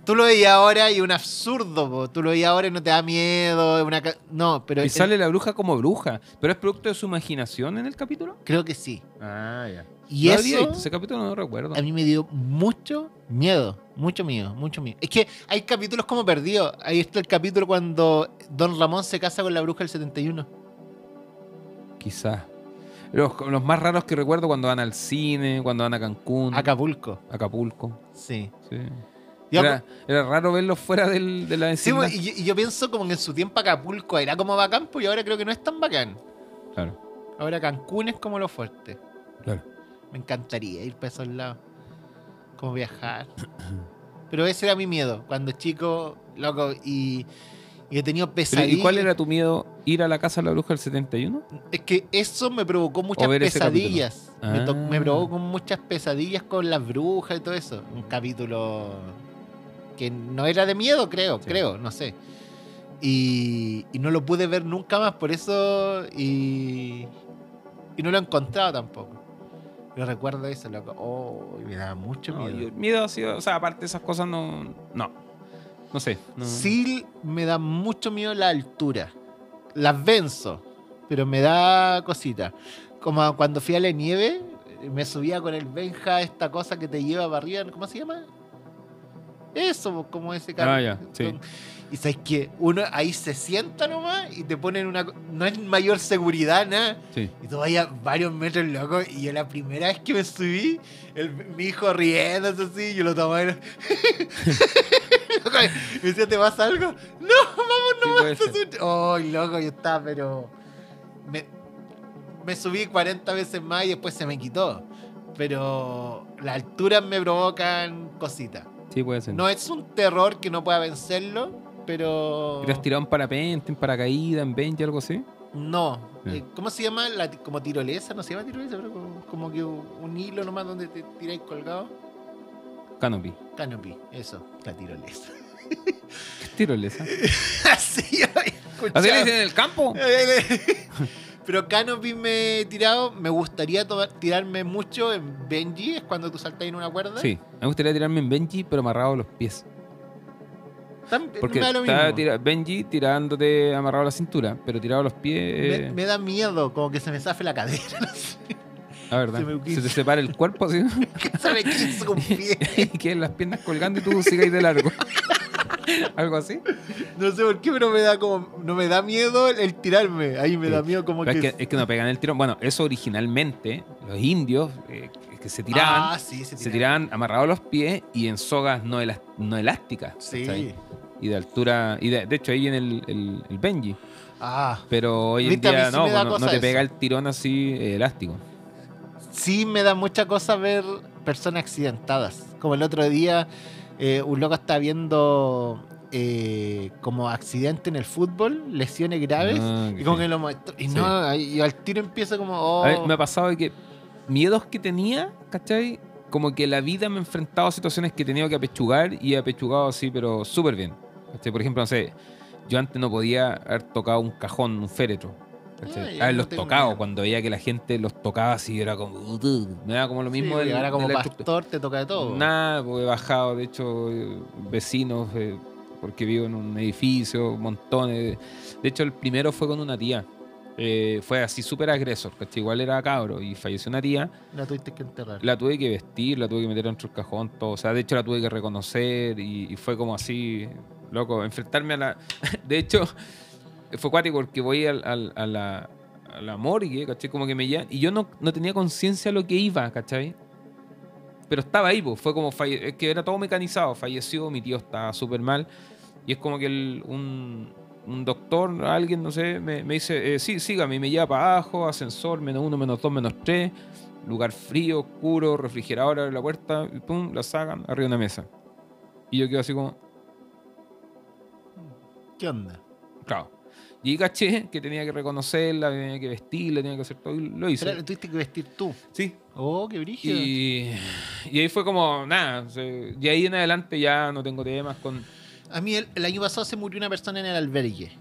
tú lo veías ahora y un absurdo, po. tú lo veías ahora y no te da miedo, una ca- no, pero
Y
el-
sale la bruja como bruja. ¿Pero es producto de su imaginación en el capítulo?
creo que sí.
Ah, ya.
Y
no había
eso
visto ese capítulo, no lo recuerdo.
a mí me dio mucho miedo, mucho miedo, mucho miedo. Es que hay capítulos como perdidos. Ahí está el capítulo cuando Don Ramón se casa con la bruja del 71.
Quizás. Los, los más raros que recuerdo cuando van al cine, cuando van a Cancún,
Acapulco.
Acapulco.
Sí.
Sí. Era, era raro verlos fuera del, de la
Sí,
vecindad.
po, y, yo- y yo pienso como que en su tiempo Acapulco era como bacán, pues y ahora creo que no es tan bacán.
Claro,
Ahora Cancún es como lo fuerte.
claro.
Me encantaría ir para esos lados. Como viajar. Pero ese era mi miedo. Cuando chico, loco, y, y he tenido pesadillas.
¿Y cuál era tu miedo? ¿Ir a la casa de la bruja del 71?
Es que eso me provocó muchas pesadillas. Me,
Ah.
me provocó muchas pesadillas con las brujas y todo eso. Un capítulo que no era de miedo, creo,
Sí.
creo, no sé. Y, y no lo pude ver nunca más, por eso. Y, y no lo he encontrado tampoco. Yo recuerdo eso, loco. Oh, me daba mucho
No,
miedo.
yo- miedo ha sido, o sea, aparte de esas cosas, no. No. No sé. no-
Sí, me da mucho miedo la altura. Las venzo, pero me da cosita. Como cuando fui a la nieve, me subía con el Benja esta cosa que te lleva para arriba. ¿Cómo se llama? Eso, como ese carro.
Ah, ya, sí.
Y sabes que uno ahí se sienta nomás y te ponen una. No es mayor seguridad, nada.
Sí.
Y tú vayas varios metros, loco. Y yo la primera vez que me subí, el- mi hijo riéndose así, yo lo tomaba. y me decía, ¿te pasa algo? No, vamos,
Sí,
no
puede
vas
ser.
Oh, loco, yo estaba, pero. Me, me subí 40 veces más y después se me quitó. Pero las alturas me provocan cositas.
Sí, puede ser.
No es un terror que no pueda vencerlo, pero.
¿Te has tirado en parapente, en paracaídas, en bench, algo así?
No. Eh, ¿Cómo se llama? La, como tirolesa, no se llama tirolesa, pero como, como que un hilo nomás donde te tiráis colgado.
Canopy.
Canopy, eso, la tirolesa.
¿Qué tirolesa?
Así.
¿Así le dicen en el campo?
Pero Canopy me he tirado, me gustaría tirarme mucho en Benji, es cuando tú saltas en una cuerda.
Sí. Me gustaría tirarme en Benji, pero amarrado a los pies. Porque
me da lo
está
mismo.
tira- Benji tirándote amarrado a la cintura, pero tirado a los pies.
me da miedo, como que se me zafe la cadera,
La verdad.
se me
Se,
quiso.
te separa el cuerpo así.
se me un pie.
y quedan las piernas colgando y tú sigas de largo. Algo así.
No sé por qué, pero me da como, no me da miedo el, el tirarme. Ahí me
Sí.
da miedo como que.
es, que, es que no pegan el tirón. Bueno, eso originalmente, los indios eh, que se tiraban,
Ah, sí, se,
se tiraban amarrados los pies y en sogas no, elásticas.
Sí.
Y de altura. Y de, de hecho ahí viene el, el, el Benji.
Ah,
Pero hoy en día
sí
no, no, te
eso.
pega el tirón así eh, elástico.
sí me da mucha cosa ver personas accidentadas. Como el otro día, eh, un loco está viendo eh, como accidente en el fútbol, lesiones graves.
Ah,
y como
sí.
que lo muestra- Y
Sí.
no, y al tiro empieza como. oh,
A ver, me ha pasado de que miedos que tenía, ¿cachai? Como que la vida me ha enfrentado a situaciones que he tenido que apechugar y he apechugado así, pero súper bien. ¿cachai? Por ejemplo, no sé, yo antes no podía haber tocado un cajón, un féretro.
Ah, ya,
Haberlos
no tengo
tocado,
miedo.
cuando veía que la gente los tocaba así, era como... Me da como lo
sí,
mismo del-
ahora como
estructura.
pastor te toca de todo.
Nada, pues he bajado, de hecho, eh, vecinos, eh, porque vivo en un edificio, montones. De, hecho, el primero fue con una tía. Eh, fue así súper agresor, ¿cachai? Igual era cabro y falleció una tía.
La tuviste que enterrar.
La tuve que vestir, la tuve que meter dentro del cajón, todo. O sea, de hecho la tuve que reconocer y, y fue como así, loco, enfrentarme a la... De hecho, fue cuático porque voy al, al- a, la, a la morgue, ¿cachai? Como que me llevan... Y yo no, no tenía conciencia de lo que iba, ¿cachai? Pero estaba ahí, pues. Fue como... falle- Es que era todo mecanizado. Falleció, mi tío estaba súper mal. Y es como que el- un, un doctor, alguien, no sé, me, me dice, eh, sí, sígame. Y me lleva para abajo, ascensor, menos uno, menos dos, menos tres lugar frío, oscuro, refrigerador, abre la puerta, y pum, la sacan arriba de una mesa. Y yo quedo así como,
¿Qué onda?
claro. Y caché que tenía que reconocerla, tenía que vestirla, tenía que hacer todo, y lo hice.
Pero tuviste que vestir tú.
Sí.
Oh, qué brígido.
Y, y ahí fue como, nada, y ahí en adelante ya no tengo temas con...
A mí el, el año pasado se murió una persona en el albergue.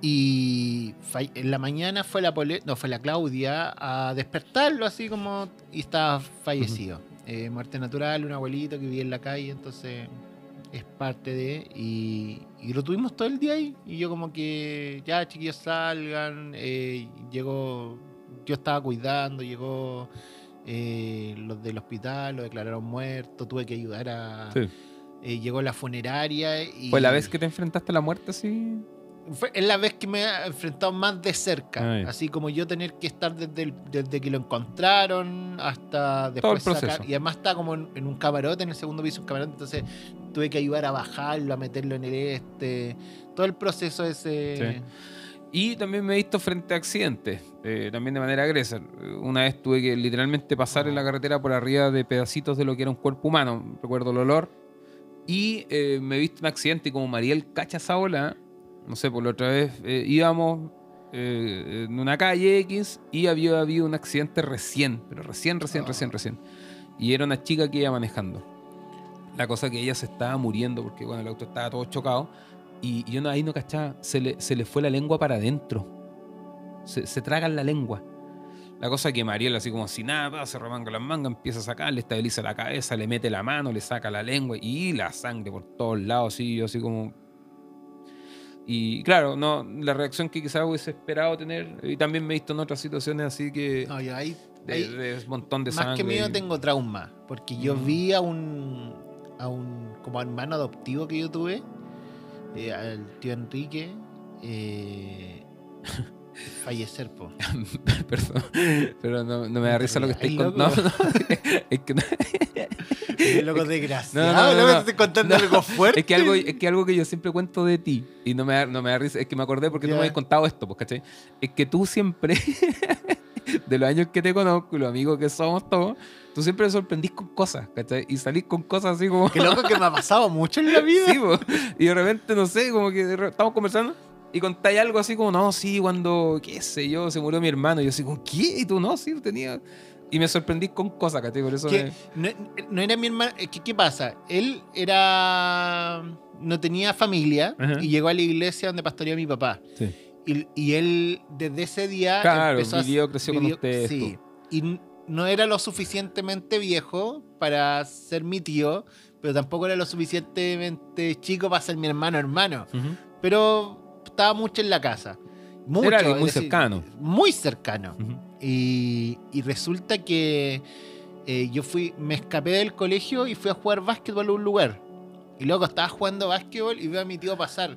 Y en la mañana fue la Pole- no, fue la Claudia a despertarlo así como y estaba fallecido. Eh, muerte natural, un abuelito que vivía en la calle, entonces es parte de. Y, y lo tuvimos todo el día ahí. Y yo como que ya chiquillos salgan. eh, llegó, yo estaba cuidando, llegó eh, los del hospital, lo declararon muerto, tuve que ayudar a...
Sí.
eh, llegó la funeraria y...
¿Fue la vez que te enfrentaste a la muerte así?
Fue, es la vez que me he enfrentado más de cerca.
Ah, ya.
así como yo tener que estar desde, el- desde que lo encontraron hasta después
Todo el proceso.
sacar. Y además está como en, en un camarote, en el segundo piso un camarote, entonces tuve que ayudar a bajarlo, a meterlo en el este. Todo el proceso ese.
Y también me he visto frente a accidentes, eh, también de manera agresiva. Una vez tuve que literalmente pasar en la carretera por arriba de pedacitos de lo que era un cuerpo humano, recuerdo el olor. Y eh, me he visto un accidente y como Mariel cacha esa ola, no sé, por la otra vez eh, íbamos eh, en una calle X y había habido un accidente recién, pero recién, recién,
Ah.
recién, recién. Y era una chica que iba manejando. La cosa que ella se estaba muriendo porque bueno, el auto estaba todo chocado. Y y yo no, ahí no cachaba, se le, se le fue la lengua para adentro. Se, se tragan la lengua. La cosa que Mariel, así como si nada, se remanga las mangas, empieza a sacar, le estabiliza la cabeza, le mete la mano, le saca la lengua y la sangre por todos lados, así, yo así como. Y claro, no, la reacción que quizás hubiese esperado tener, y también me he visto en otras situaciones así que.
No, yo ahí,
de,
ahí
de un montón de
más
sangre.
que mío tengo trauma. Porque yo
Mm.
vi a un, a un como hermano adoptivo que yo tuve, eh, al tío Enrique, eh, fallecer, po.
Perdón, pero no, no me da risa lo que estoy contando.
loco.
No, no, es que no-
Loco desgraciado.
No, no, no,
loco, estoy contando algo fuerte.
Es que algo, es que algo que yo siempre cuento de ti y no me da, no me da risa, es que me acordé porque tú
Ya.
me habías contado esto, pues, ¿cachai? Es que tú siempre, de los años que te conozco y los amigos que somos todos, tú siempre me sorprendís con cosas, ¿cachai? Y salís con cosas así como...
Qué loco que me ha pasado mucho en la vida.
Sí, po. y de repente, no sé, como que estamos conversando y contáis algo así como, no, sí, cuando, qué sé yo, se murió mi hermano. Y yo así como, ¿qué? Y tú, no, sí, tenía... Y me sorprendí con cosas, ¿cachai? Por eso me-
no, no era mi hermano. que, ¿Qué pasa? Él era. No tenía familia
Ajá.
y llegó a la iglesia donde pastoreaba mi papá.
Sí.
Y, y él, desde ese día.
Claro,
empezó a-
vivió, creció con ustedes,
Sí. Y no era lo suficientemente viejo para ser mi tío, pero tampoco era lo suficientemente chico para ser mi hermano hermano.
Ujú.
Pero estaba mucho en la casa. Mucho,
Era muy
decir,
cercano.
Muy cercano. Y, y resulta que eh, yo fui, me escapé del colegio y fui a jugar básquetbol a un lugar. Y luego estaba jugando básquetbol y veo a mi tío pasar.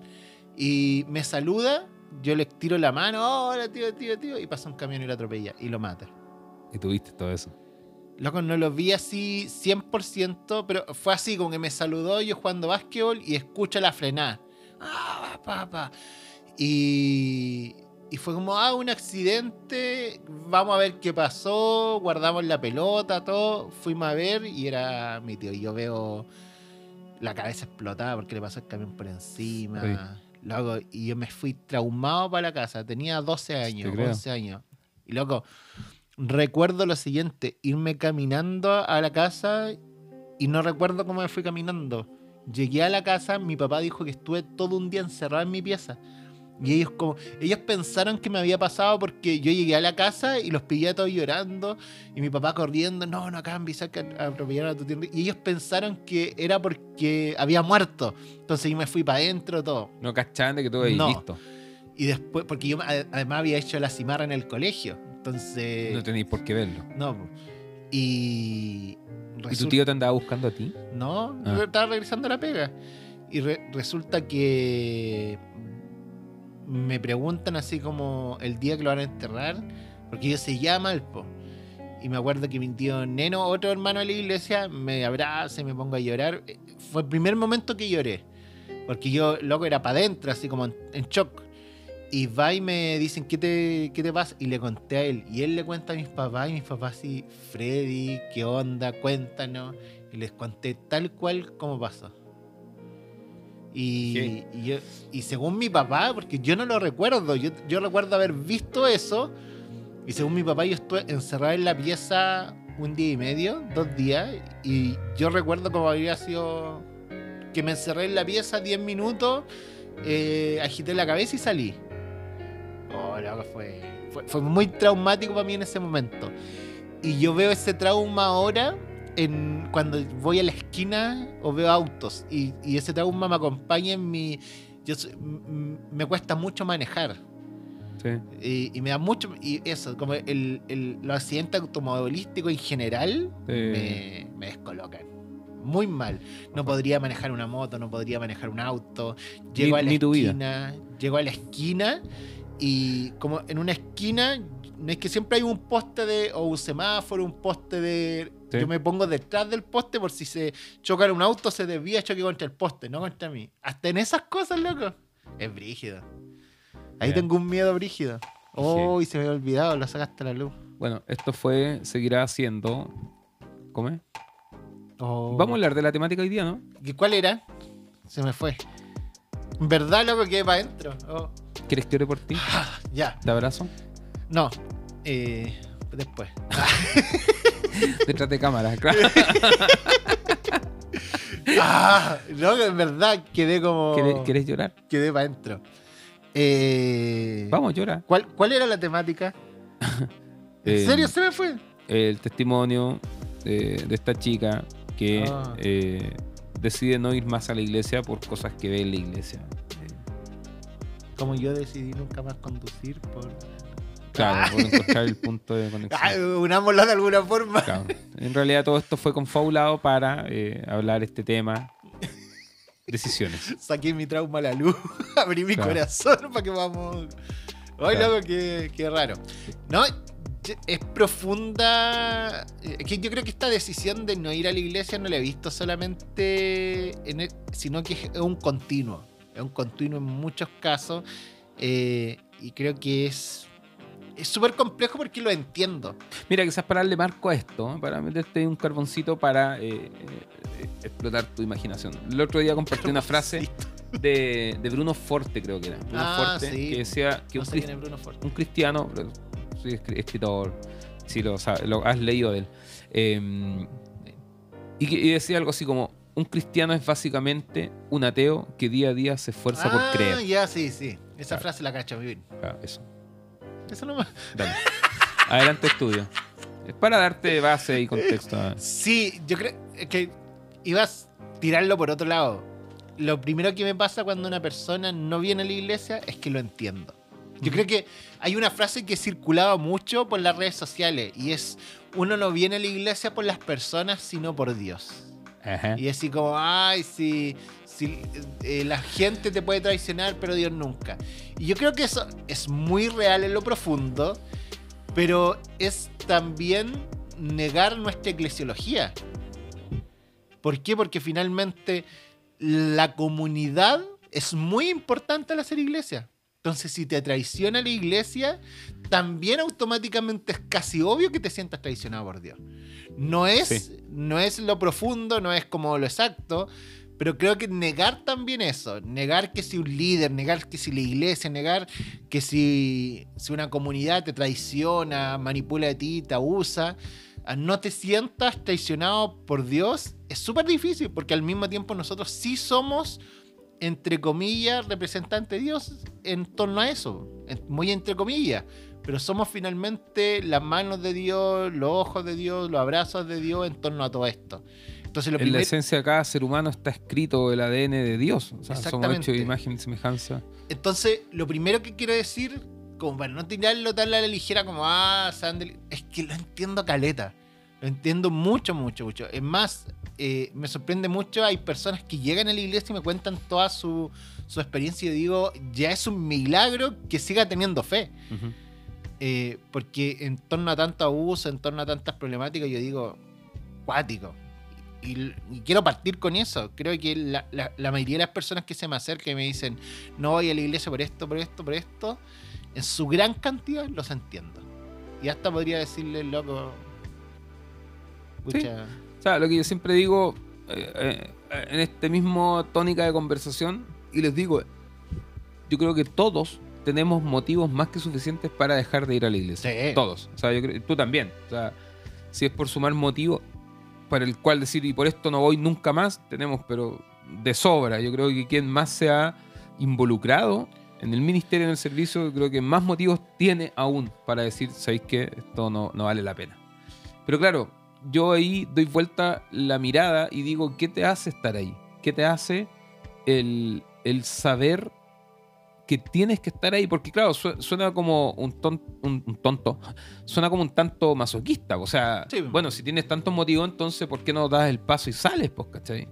Y me saluda, yo le tiro la mano, hola tío, tío, tío, y pasa un camión y lo atropella y lo mata.
Y tuviste todo eso.
Loco, no lo vi así 100%, pero fue así, como que me saludó yo jugando básquetbol y escucho la frenada. Ah, papá. Y, y fue como, ah, un accidente, vamos a ver qué pasó, guardamos la pelota, todo, fuimos a ver y era mi tío. Y yo veo la cabeza explotada porque le pasó el camión por encima. Loco, y yo me fui traumado para la casa, tenía 12 años,
creo.
11 años. Y loco, recuerdo lo siguiente, irme caminando a la casa y no recuerdo cómo me fui caminando. Llegué a la casa, mi papá dijo que estuve todo un día encerrado en mi pieza. Y ellos como ellos pensaron que me había pasado porque yo llegué a la casa y los pillé a todos llorando y mi papá corriendo, no, no cambies, que atropellaron a tu Enrique". Y ellos pensaron que era porque había muerto. Entonces yo me fui para adentro todo.
No cachaban de que tú habías
No.
visto.
Y después, porque yo ade- además había hecho la cimarra en el colegio. Entonces,
No tenéis por qué verlo.
no. Y.
¿Y tu tío te andaba buscando a ti?
No,
Ah.
estaba regresando a la pega. Y re- resulta que me preguntan así como el día que lo van a enterrar, porque yo se llama el po. Y me acuerdo que mi tío Neno, otro hermano de la iglesia, me abraza y me pongo a llorar. Eh, Fue el primer momento que lloré. Porque yo, loco, era para adentro, así como en, en shock. Y va y me dicen, ¿qué te, ¿qué te pasa? Y le conté a él. Y él le cuenta a mis papás. Y mis papás así, Freddy, ¿qué onda? Cuéntanos. Y les conté tal cual como pasó. Y,
¿Qué?
y yo- y según mi papá, porque yo no lo recuerdo, yo, yo recuerdo haber visto eso. Y según mi papá, yo estuve encerrado en la pieza un día y medio, dos días. Y yo recuerdo como había sido que me encerré en la pieza 10 minutos, eh, agité la cabeza y salí. Oh, loco, fue, fue, fue muy traumático para mí en ese momento. Y yo veo ese trauma ahora en, cuando voy a la esquina o veo autos. Y, y ese trauma me acompaña en mi... Yo me cuesta mucho manejar.
Sí.
Y, y me da mucho. Y eso, como el, el- los accidentes automovilísticos en general
Sí.
me, me descolocan. Muy mal. No podría manejar una moto, no podría manejar un auto. Llego
Ni-
a la esquina. Llego a la esquina y como en una esquina, no es que siempre hay un poste de. o un semáforo, un poste de.
Sí.
Yo me pongo detrás del poste por si se choca un auto, se desvía, choque contra el poste, no contra mí. Hasta en esas cosas, loco. Es brígido. Ahí tengo un miedo brígido. Oh, y se me había olvidado, lo sacaste a la luz.
Bueno, esto fue, seguirá siendo... ¿Cómo es?
Oh.
Vamos a hablar de la temática hoy día, ¿no?
¿Y ¿Cuál era? Se me fue. En verdad, loco, quedé para adentro. Oh,
¿Quieres que ore por ti?
ya.
¿Te abrazo?
No. Eh, después.
Detrás de cámara, claro.
ah, no, en verdad quedé como.
¿Quieres, quieres llorar?
Quedé para adentro. Eh,
Vamos, llora.
¿cuál, ¿Cuál era la temática? ¿En
Eh,
serio se me fue?
El testimonio de, de esta chica que
Ah.
eh, decide no ir más a la iglesia por cosas que ve en la iglesia.
Como yo decidí nunca más conducir por...
Claro, por encontrar el punto de
Ah,
conexión.
unámoslo de alguna forma.
Claro. En realidad todo esto fue confabulado para eh, hablar este tema. Decisiones.
Saqué mi trauma a la luz, abrí mi
Claro.
corazón para que vamos. Ay,
Claro.
loco, qué, qué raro. No, es profunda. eh, yo creo que esta decisión de no ir a la iglesia no la he visto solamente en el- sino que es un continuo. Es un continuo en muchos casos. eh, y creo que es. Es súper complejo porque lo entiendo.
Mira, quizás para darle marco a esto, ¿eh? para meterte un carboncito para eh, eh, explotar tu imaginación. El otro día compartí una frase de, de Bruno Forte, creo que era. Bruno
Ah,
Forte,
sí.
que decía que
No
un,
sé
cris-
quién es Bruno Forte.
un cristiano, soy escri- escritor, si lo, sabes, lo has leído de él, eh, y, que- y decía algo así como, un cristiano es básicamente un ateo que día a día se esfuerza por
Ah,
creer.
ya, sí, sí. Esa
Claro.
frase la cacho muy bien.
Ah, eso.
Eso nomás.
Dale. Adelante, estudio. Es para darte base y contexto.
Sí, yo creo que ibas a tirarlo por otro lado. Lo primero que me pasa cuando una persona no viene a la iglesia es que lo entiendo. Yo creo que hay una frase que circulaba mucho por las redes sociales y es uno no viene a la iglesia por las personas sino por Dios.
Ajá.
Y es así como, ay, si, si eh, la gente te puede traicionar, pero Dios nunca. Y yo creo que eso es muy real en lo profundo, pero es también negar nuestra eclesiología. ¿Por qué? Porque finalmente la comunidad es muy importante al hacer iglesia. Entonces, si te traiciona la iglesia, también automáticamente es casi obvio que te sientas traicionado por Dios. No es,
Sí.
no es lo profundo, no es como lo exacto, pero creo que negar también eso, negar que si un líder, negar que si la iglesia, negar que si, una comunidad te traiciona, manipula de ti, te abusa, no te sientas traicionado por Dios, es súper difícil porque al mismo tiempo nosotros sí somos, entre comillas, representantes de Dios en torno a eso, muy entre comillas. Pero somos finalmente las manos de Dios, los ojos de Dios, los abrazos de Dios en torno a todo esto. Entonces, lo
En la esencia de cada ser humano está escrito el ADN de Dios. O sea, somos hechos de imagen y semejanza.
Entonces, lo primero que quiero decir, como para no tirarlo tan a la ligera como, ah, Sandel, es que lo entiendo caleta. Lo entiendo mucho, mucho, mucho. Es más, eh, me sorprende mucho, hay personas que llegan a la iglesia y me cuentan toda su, su experiencia y digo, ya es un milagro que siga teniendo fe. Eh, porque en torno a tanto abuso, en torno a tantas problemáticas, yo digo, cuático. Y, y quiero partir con eso. Creo que la, la- la mayoría de las personas que se me acercan y me dicen, no voy a la iglesia por esto, por esto, por esto, en su gran cantidad los entiendo. Y hasta podría decirle, loco, pucha,
O sea, lo que yo siempre digo eh, eh, en este mismo tónica de conversación, y les digo, yo creo que todos tenemos motivos más que suficientes para dejar de ir a la iglesia.
Sí.
Todos. O sea, yo creo, tú también. O sea, si es por sumar motivo para el cual decir, y por esto no voy nunca más, tenemos, pero de sobra. Yo creo que quien más se ha involucrado en el ministerio, en el servicio, creo que más motivos tiene aún para decir, ¿sabéis qué? Esto no, no vale la pena. Pero claro, yo ahí doy vuelta la mirada y digo, ¿qué te hace estar ahí? ¿Qué te hace el, el saber que tienes que estar ahí? Porque claro, su- suena como un, ton- un- un tonto, suena como un tanto masoquista. O sea,
Sí.
bueno, si tienes tantos motivos, entonces ¿por qué no das el paso y sales? Pues, ¿cachai?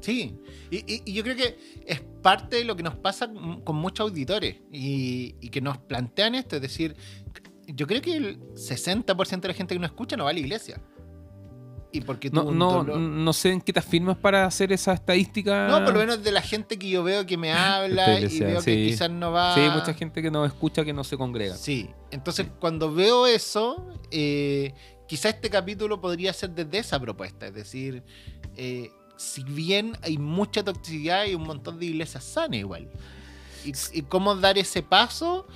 Sí, y, y- y yo creo que es parte de lo que nos pasa con muchos auditores y, y que nos plantean esto, es decir, yo creo que el 60% de la gente que nos escucha no va a la iglesia. Y porque
No, no, no sé en qué te afirmas para hacer esa estadística.
No, por lo menos de la gente que yo veo que me habla y veo que quizás no va.
Sí, mucha gente que no escucha que no se congrega.
Sí, entonces cuando veo eso, eh, quizás este capítulo podría ser desde esa propuesta, es decir, eh, si bien hay mucha toxicidad y un montón de iglesias sanas igual. Y, y cómo dar ese paso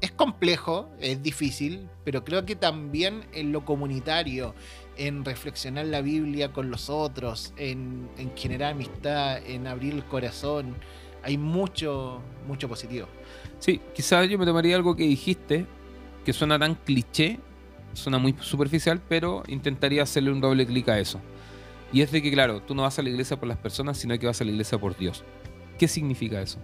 es complejo, es difícil, pero creo que también en lo comunitario, en reflexionar la Biblia con los otros, en, en generar amistad, en abrir el corazón, hay mucho, mucho positivo.
Sí, quizás yo me tomaría algo que dijiste, que suena tan cliché, suena muy superficial, pero intentaría hacerle un doble clic a eso. Y es de que, claro, tú no vas a la iglesia por las personas, sino que vas a la iglesia por Dios. ¿Qué significa eso?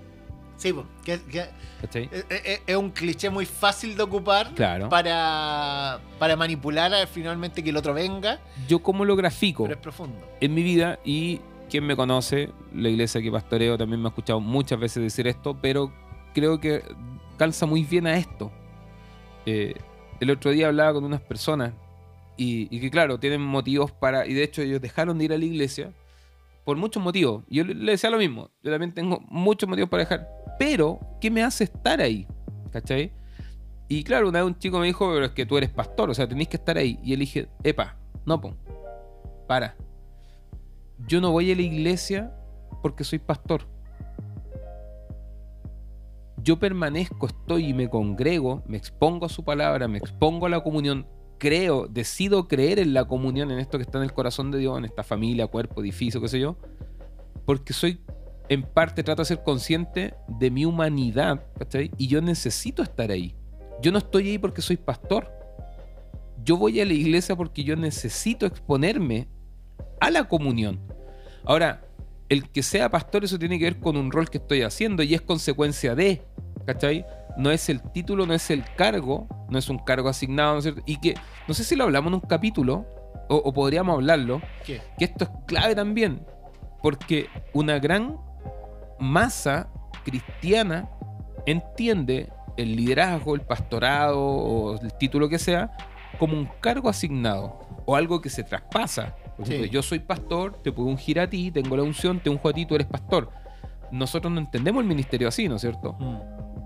Sí, que, que- es, es- es un cliché muy fácil de ocupar
Claro.
para, para manipular a, finalmente que el otro venga,
Yo como lo grafico
pero es profundo.
en mi vida y quien me conoce, la iglesia que pastoreo también me ha escuchado muchas veces decir esto, pero creo que calza muy bien a esto. Eh, el otro día hablaba con unas personas y, y que claro, tienen motivos para, y de hecho ellos dejaron de ir a la iglesia por muchos motivos. Yo le decía lo mismo, yo también tengo muchos motivos para dejar, pero ¿qué me hace estar ahí? ¿Cachai? Y claro, una vez un chico me dijo, pero es que tú eres pastor, o sea, tenés que estar ahí. Y él dije, epa, no, po, para. Yo no voy a la iglesia porque soy pastor. Yo permanezco, estoy y me congrego, me expongo a su palabra, me expongo a la comunión, creo, decido creer en la comunión, en esto que está en el corazón de Dios, en esta familia, cuerpo, edificio, qué sé yo, porque soy, en parte, trato de ser consciente de mi humanidad, ¿cachai? Y yo necesito estar ahí. Yo no estoy ahí porque soy pastor. Yo voy a la iglesia porque yo necesito exponerme a la comunión. Ahora, el que sea pastor, eso tiene que ver con un rol que estoy haciendo y es consecuencia de, ¿cachai? No es el título, no es el cargo, no es un cargo asignado, ¿no es cierto? Y que, no sé si lo hablamos en un capítulo, o, o podríamos hablarlo,
¿Qué?
que esto es clave también, porque una gran masa cristiana entiende el liderazgo, el pastorado o el título que sea como un cargo asignado o algo que se traspasa. Por ejemplo,
Sí.
yo soy pastor, te puedo ungir a ti, tengo la unción, te unjo a ti, tú eres pastor. Nosotros no entendemos el ministerio así, ¿no es cierto?
Mm.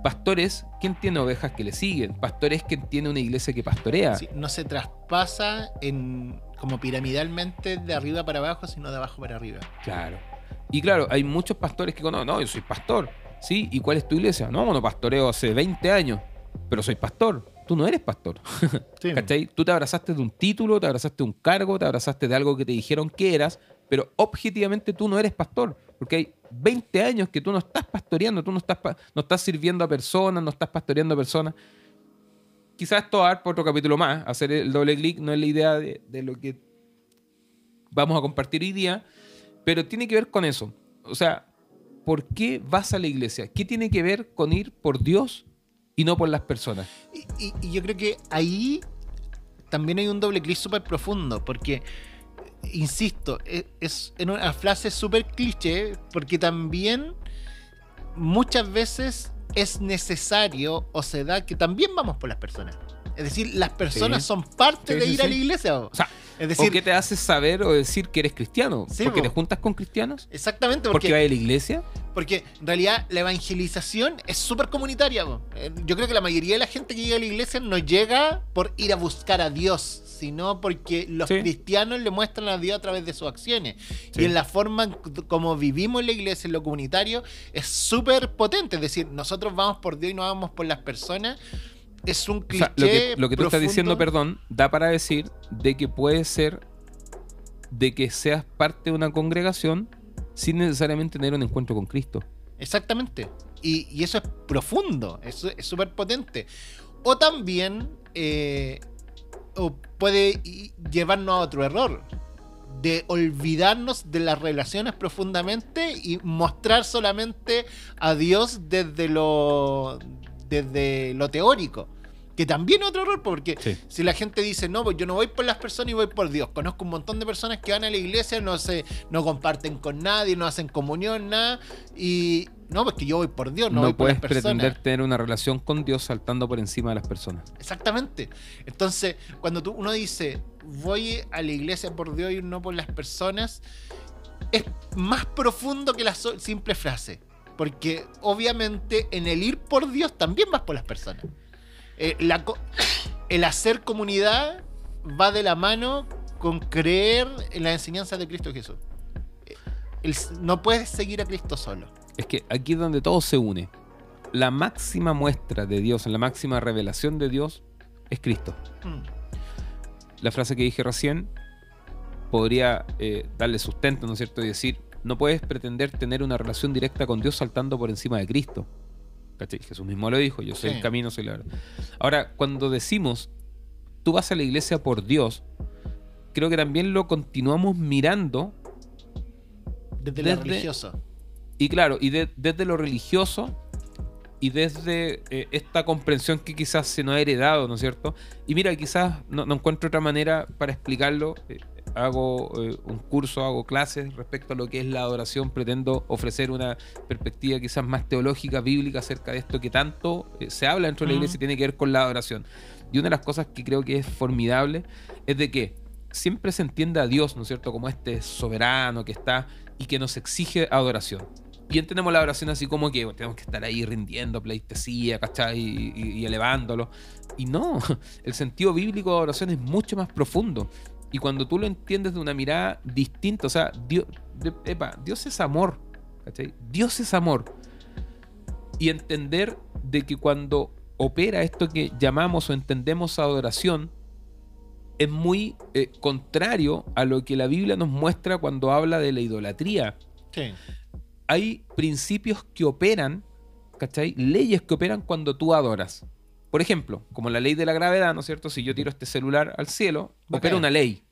Pastor es quien tiene ovejas que le siguen. Pastor es quien tiene una iglesia que pastorea.
Sí, no se traspasa en como piramidalmente de arriba para abajo, sino de abajo para arriba.
Claro. Y claro, hay muchos pastores que conocen, no, yo soy pastor. ¿Sí? ¿Y cuál es tu iglesia? No, bueno, pastoreo hace 20 años, pero soy pastor. Tú no eres pastor.
Sí.
¿Cachai? Tú te abrazaste de un título, te abrazaste de un cargo, te abrazaste de algo que te dijeron que eras, pero objetivamente tú no eres pastor. Porque hay 20 años que tú no estás pastoreando, tú no estás, no estás sirviendo a personas, no estás pastoreando a personas. Quizás esto va a dar por otro capítulo más. Hacer el doble clic no es la idea de, de lo que vamos a compartir hoy día, pero tiene que ver con eso. O sea, ¿por qué vas a la iglesia? ¿Qué tiene que ver con ir por Dios y no por las personas?
Y, y- y yo creo que ahí también hay un doble clic súper profundo, porque, insisto, e- es, en una frase súper cliché, porque también muchas veces es necesario o se da que también vamos por las personas. Es decir, las personas
Sí.
son parte
Sí,
de
sí,
ir a la iglesia. o-
O sea,
es
¿O
decir,
qué te hace saber o decir que eres cristiano?
Sí,
¿Porque
po.
te juntas con cristianos?
exactamente,
¿Porque
porque,
vas a la iglesia?
porque en realidad la evangelización es súper comunitaria. po. Eh, Yo creo que la mayoría de la gente que llega a la iglesia no llega por ir a buscar a Dios, sino porque los
Sí.
cristianos le muestran a Dios a través de sus acciones.
Sí.
Y en la forma como vivimos en la iglesia, en lo comunitario, es súper potente. Es decir, nosotros vamos por Dios y no vamos por las personas. Es un
O
cliché.
sea, lo que, lo que tú estás diciendo, perdón, da para decir de que puede ser de que seas parte de una congregación sin necesariamente tener un encuentro con Cristo.
Exactamente. Y, y eso es profundo, eso es súper potente. O también eh, o puede llevarnos a otro error, de olvidarnos de las relaciones profundamente y mostrar solamente a Dios desde lo, desde lo teórico. Que también es otro error, porque
Sí.
si la gente dice, no, pues yo no voy por las personas y voy por Dios. Conozco un montón de personas que van a la iglesia, no se, no comparten con nadie, no hacen comunión, nada. Y no, pues que yo voy por Dios, no,
No,
voy por
puedes
las personas.
pretender tener una relación con Dios saltando por encima de las personas.
Exactamente. Entonces, cuando tú, uno dice, voy a la iglesia por Dios y no por las personas, es más profundo que la simple frase. Porque obviamente en el ir por Dios también vas por las personas. Eh, la co- el hacer comunidad va de la mano con creer en la enseñanza de Cristo Jesús. Eh, el- no puedes seguir a Cristo solo.
Es que aquí es donde todo se une. La máxima muestra de Dios, la máxima revelación de Dios es Cristo.
Mm.
la frase que dije recién podría eh, darle sustento, ¿no es cierto? Y decir, no puedes pretender tener una relación directa con Dios saltando por encima de Cristo. ¿Cachai? Jesús mismo lo dijo, yo soy
Sí.
el camino, soy la verdad. Ahora, cuando decimos tú vas a la iglesia por Dios, creo que también lo continuamos mirando
Desde, lo religioso.
y claro, y de- desde lo religioso y desde eh, esta comprensión que quizás se nos ha heredado, ¿no es cierto? Y mira, quizás no, no encuentro otra manera para explicarlo. Eh, hago eh, un curso, hago clases respecto a lo que es la adoración. Pretendo ofrecer una perspectiva quizás más teológica, bíblica acerca de esto que tanto eh, se habla dentro de la iglesia y tiene que ver con la adoración. Y una de las cosas que creo que es formidable es de que siempre se entiende a Dios, ¿no es cierto?, como este soberano que está y que nos exige adoración. Y entendemos la adoración así como que bueno, tenemos que estar ahí rindiendo pleitesía, ¿cachai? Y, y- y elevándolo. Y no, el sentido bíblico de adoración es mucho más profundo. Y cuando tú lo entiendes de una mirada distinta, o sea, Dios, epa, Dios es amor, ¿cachai? Dios es amor. Y entender de que cuando opera esto que llamamos o entendemos adoración, es muy eh, contrario a lo que la Biblia nos muestra cuando habla de la idolatría
Sí.
hay principios que operan, ¿cachai? Leyes que operan cuando tú adoras. Por ejemplo, como la ley de la gravedad, ¿no es cierto? Si yo tiro este celular al cielo,
Va
opera
caer.
una ley.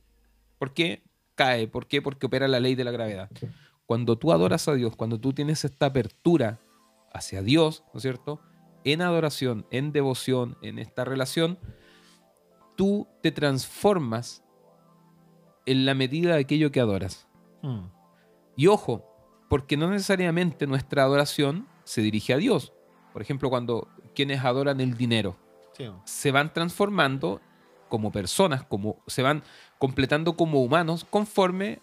¿Por qué cae? ¿Por qué? Porque opera la ley de la gravedad. Cuando tú adoras a Dios, cuando tú tienes esta apertura hacia Dios, ¿no es cierto? En adoración, en devoción, en esta relación, tú te transformas en la medida de aquello que adoras.
Mm.
Y ojo, porque no necesariamente nuestra adoración se dirige a Dios. Por ejemplo, cuando quienes adoran el dinero
Sí.
se van transformando como personas, como se van completando como humanos conforme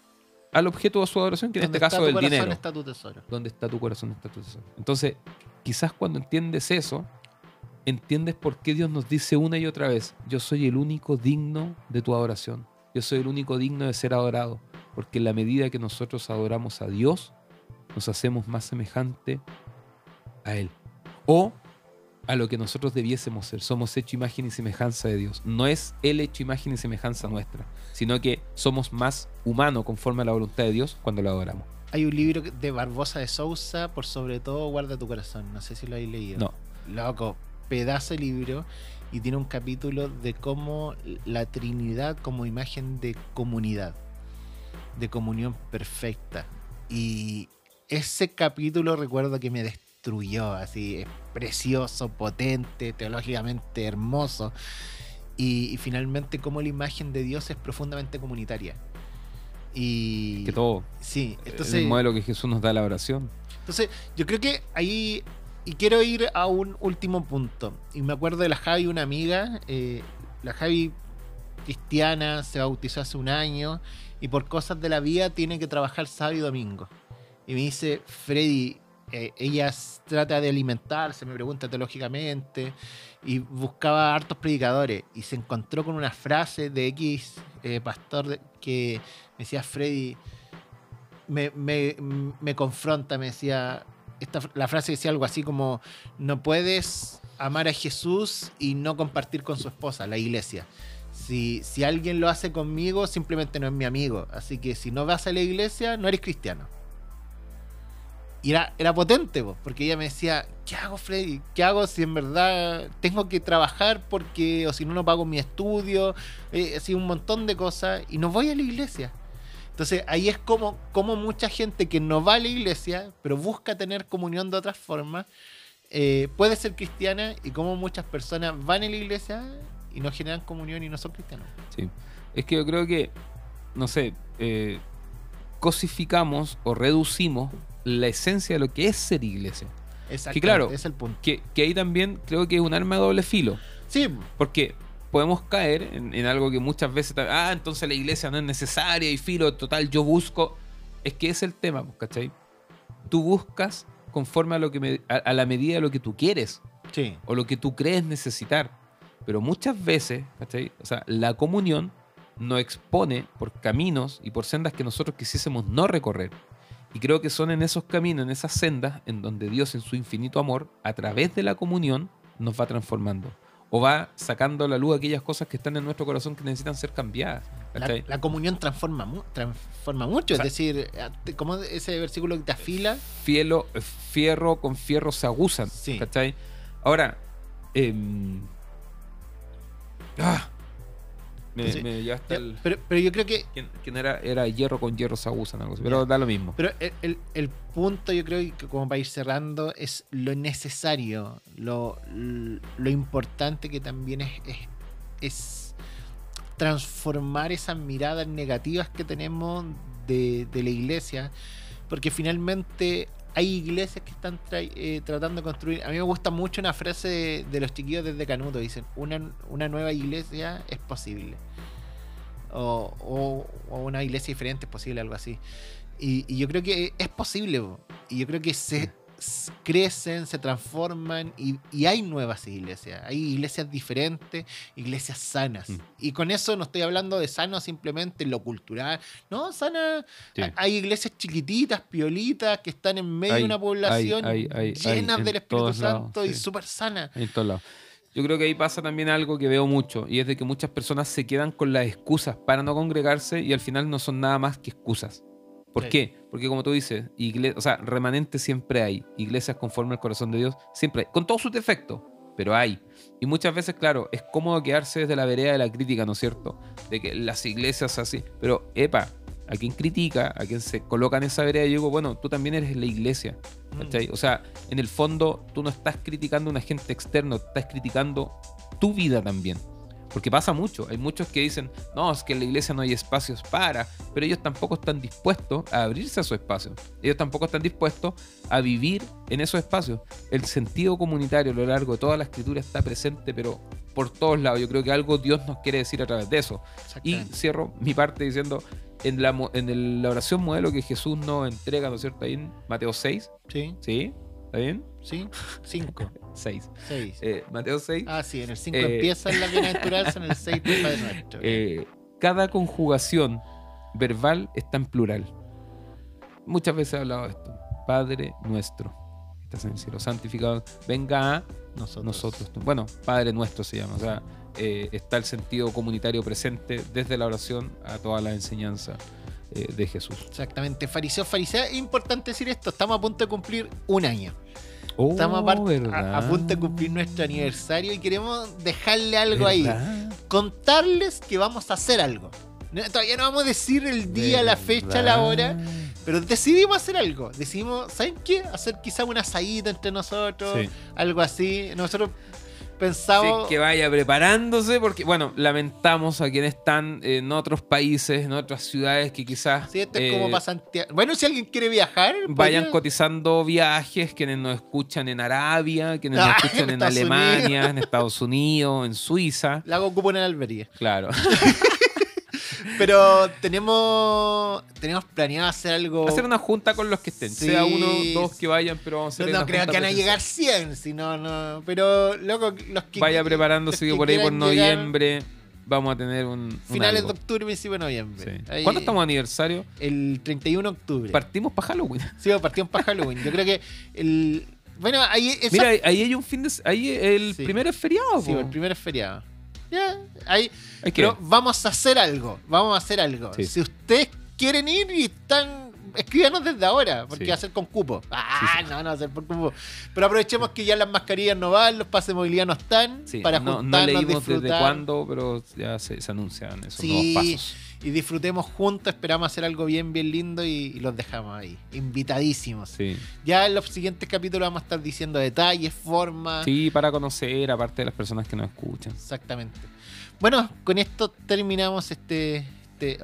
al objeto de su adoración, que en este caso es el
corazón,
dinero.
está tu tesoro.
Donde está tu corazón, está tu tesoro. Entonces, quizás cuando entiendes eso, entiendes por qué Dios nos dice una y otra vez, yo soy el único digno de tu adoración. Yo soy el único digno de ser adorado. Porque en la medida que nosotros adoramos a Dios, nos hacemos más semejante a Él. O a lo que nosotros debiésemos ser. Somos hecho imagen y semejanza de Dios. No es Él hecho imagen y semejanza nuestra, sino que somos más humanos conforme a la voluntad de Dios cuando lo adoramos.
Hay un libro de Barbosa de Sousa, por sobre todo guarda tu corazón. No sé si lo habéis leído.
No.
Loco, pedazo de libro. Y tiene un capítulo de cómo la Trinidad como imagen de comunidad, de comunión perfecta. Y ese capítulo recuerdo que me destruyó, así, es precioso, potente, teológicamente hermoso. Y, y finalmente cómo la imagen de Dios es profundamente comunitaria. Y
Que todo.
sí,
entonces el modelo que Jesús nos da la oración.
entonces, yo creo que ahí. Y quiero ir a un último punto. Y me acuerdo de la Javi, una amiga. eh, la Javi cristiana, se bautizó hace un año. Y por cosas de la vida tiene que trabajar sábado y domingo. Y me dice, Freddy, eh, ella trata de alimentarse, me pregunta teológicamente. Y buscaba hartos predicadores. Y se encontró con una frase de X eh, pastor que me decía, Freddy, me, me, me confronta, me decía, esta, la frase decía algo así como, no puedes amar a Jesús y no compartir con su esposa, la iglesia. Si, si alguien lo hace conmigo, simplemente no es mi amigo. Así que si no vas a la iglesia, no eres cristiano. Y era, era potente, po, porque ella me decía, ¿qué hago, Freddy? ¿Qué hago si en verdad tengo que trabajar porque, o si no, no pago mi estudio? Eh, así un montón de cosas y no voy a la iglesia. Entonces ahí es como, como mucha gente que no va a la iglesia, pero busca tener comunión de otras formas, eh, puede ser cristiana y como muchas personas van a la iglesia y no generan comunión y no son cristianos.
Sí. Es que yo creo que, no sé, eh, cosificamos o reducimos la esencia de lo que es ser iglesia.
Exacto,
claro.
es el punto.
Que, que ahí también creo que es un arma de doble filo.
Sí,
Porque podemos caer en, en algo que muchas veces, ah, entonces la iglesia no es necesaria y filo, total, yo busco. Es que es el tema, pues, ¿cachai? Tú buscas conforme a, lo que me- a, a la medida de lo que tú quieres
sí,
o lo que tú crees necesitar. Pero muchas veces, ¿cachai? O sea, la comunión nos expone por caminos y por sendas que nosotros quisiésemos no recorrer. Y creo que son en esos caminos, en esas sendas, en donde Dios en su infinito amor, a través de la comunión, nos va transformando. O va sacando a la luz aquellas cosas que están en nuestro corazón que necesitan ser cambiadas.
la, comunión transforma, transforma mucho.
O sea,
es decir, como ese versículo que te afila,
Fielo- fierro con fierro se agusan.
Sí.
¿Cachai? Ahora, em, ah, Me,
Sí.
me llevaste al-
Pero, pero yo creo que
¿Quién, quién era? Era hierro con hierro se abusan, algo así. Pero da lo mismo.
Pero el, el- el punto, yo creo que como para ir cerrando, es lo necesario, lo, lo importante que también es, es, es transformar esas miradas negativas que tenemos de, de la iglesia, porque finalmente hay iglesias que están tra- eh, tratando de construir. A mí me gusta mucho una frase de, los chiquillos desde Canuto, dicen, una, una nueva iglesia es posible. O, o- una iglesia diferente es posible, algo así. Y, y yo creo que es posible. Y yo creo que se crecen, se transforman y, y hay nuevas iglesias. Hay iglesias diferentes, iglesias sanas.
Mm.
Y con eso no estoy hablando de sano simplemente en lo cultural. No, sana.
Sí.
ha- Hay iglesias chiquititas, piolitas, que están en medio
Hay,
de una población
hay,
llenas del Espíritu
lados,
Santo y
sí.
súper sanas.
En todos lados. Yo creo que ahí pasa también algo que veo mucho, y es de que muchas personas se quedan con las excusas para no congregarse y al final no son nada más que excusas. ¿Por
Sí.
qué? Porque como tú dices, o sea, remanentes siempre hay, iglesias conforme al corazón de Dios siempre hay, con todos sus defectos, pero hay. Y muchas veces, claro, es cómodo quedarse desde la vereda de la crítica, ¿no es cierto? De que las iglesias así, pero epa, a quien critica, a quien se coloca en esa vereda, yo digo, bueno, tú también eres la iglesia.
Mm.
¿Cachai? O sea, en el fondo tú no estás criticando a un agente externo, estás criticando tu vida también. Porque pasa mucho. Hay muchos que dicen, no, es que en la iglesia no hay espacios para, pero ellos tampoco están dispuestos a abrirse a su espacio. Ellos tampoco están dispuestos a vivir en esos espacios. El sentido comunitario a lo largo de toda la escritura está presente, pero por todos lados. Yo creo que algo Dios nos quiere decir a través de eso. Y cierro mi parte diciendo, en la, en el- la oración modelo que Jesús nos entrega, ¿no es cierto? Ahí en Mateo 6,
Sí,
¿sí? ¿Está bien?
sí. Cinco,
6.
seis.
Eh, Mateo 6.
Ah, sí, en el 5
eh,
empieza la bienaventuranza, en el 6 el Padre Nuestro.
eh, cada conjugación verbal está en plural. Muchas veces he hablado de esto. Padre nuestro. Estás en el cielo. Santificado. Venga a
nosotros.
nosotros. Bueno, Padre nuestro se llama. O sea, eh, está el sentido comunitario presente desde la oración a toda la enseñanza eh, de Jesús.
Exactamente. Fariseo, farisea. Es importante decir esto. Estamos a punto de cumplir un año.
Oh,
Estamos a, punto de cumplir nuestro aniversario y queremos dejarle algo ahí. Contarles que vamos a hacer algo. No, todavía no vamos a decir el día, la fecha, la hora, pero decidimos hacer algo. Decidimos, ¿saben qué? Hacer quizá una asadita entre nosotros,
Sí.
algo así. Nosotros
Sí,
pensamos...
que vaya preparándose porque, bueno, lamentamos a quienes están en otros países, en otras ciudades que quizás
Sí, esto es
eh,
como para Santiago. Bueno, si alguien quiere viajar,
vayan
podría-
cotizando viajes, quienes nos escuchan en Arabia, quienes
Ah,
nos escuchan
en
en Alemania, en Estados Unidos, en Suiza.
la hago cupo en el albería.
Claro.
Pero tenemos tenemos planeado hacer algo.
hacer una junta con los que estén.
Sí.
Sea uno, dos que vayan, pero vamos a
No,
hacer
no
una
creo que van a llegar
presencial.
100, si no, no. Pero, loco, los que.
Vaya preparándose que por ahí por
llegar,
noviembre vamos a tener un.
Finales de octubre, principio de noviembre.
Sí.
Ahí-
¿Cuándo estamos aniversario?
El 31 de octubre.
Partimos para Halloween.
Sí, partimos para Halloween. Yo creo que el. Bueno, ahí. Esa,
Mira, ahí- hay un fin de. Ahí el
Sí.
primero es feriado.
Sí,
po.
el primer es feriado. Ya, ahí. Pero vamos a hacer algo. Vamos a hacer algo.
Sí.
Si ustedes quieren ir y están. Escríbanos desde ahora, porque
Sí.
va a ser con cupo. Ah, no, no va a ser por cupo. Pero aprovechemos que ya las mascarillas no van, los pases de movilidad no están.
Sí,
para
no, no
juntarnos,
leímos desde cuándo, pero ya se, se anuncian esos nuevos pasos.
Y disfrutemos juntos, esperamos hacer algo bien, bien lindo y, y los dejamos ahí. Invitadísimos.
Sí.
Ya en los siguientes capítulos vamos a estar diciendo detalles, formas.
sí, para conocer, aparte de las personas que nos escuchan.
Exactamente. Bueno, con esto terminamos este, este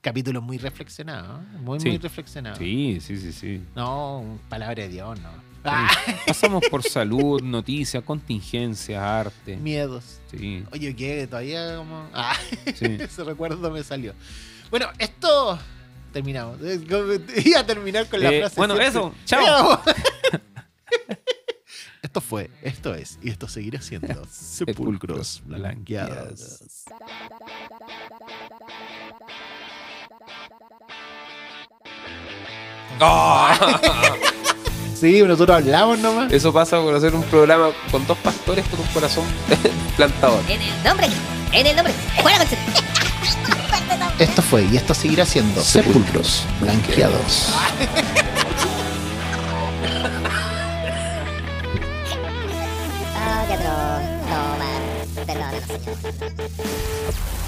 capítulo muy reflexionado. ¿eh? Muy,
Sí.
muy reflexionado.
Sí, sí, sí, sí.
No, palabra de Dios, no. Ah,
Pasamos por salud, noticias, contingencias, arte.
miedos.
Sí,
Oye, ¿qué? Todavía como... Ah,
sí.
ese recuerdo me salió. Bueno, esto... Terminamos. Iba a terminar con la
Eh,
frase...
bueno, eso. Chao.
Esto fue, esto es, y esto seguirá siendo
Sepulcros
blanqueados.
¡Ah!
Sí, nosotros hablamos nomás.
Eso pasa por hacer un programa con dos pastores con un corazón plantador.
En el nombre, en el nombre. Fuera con
Esto fue, y esto seguirá siendo Sepulcros blanqueados.
Oh, qué atroz. No, man. Perdónanos, señor.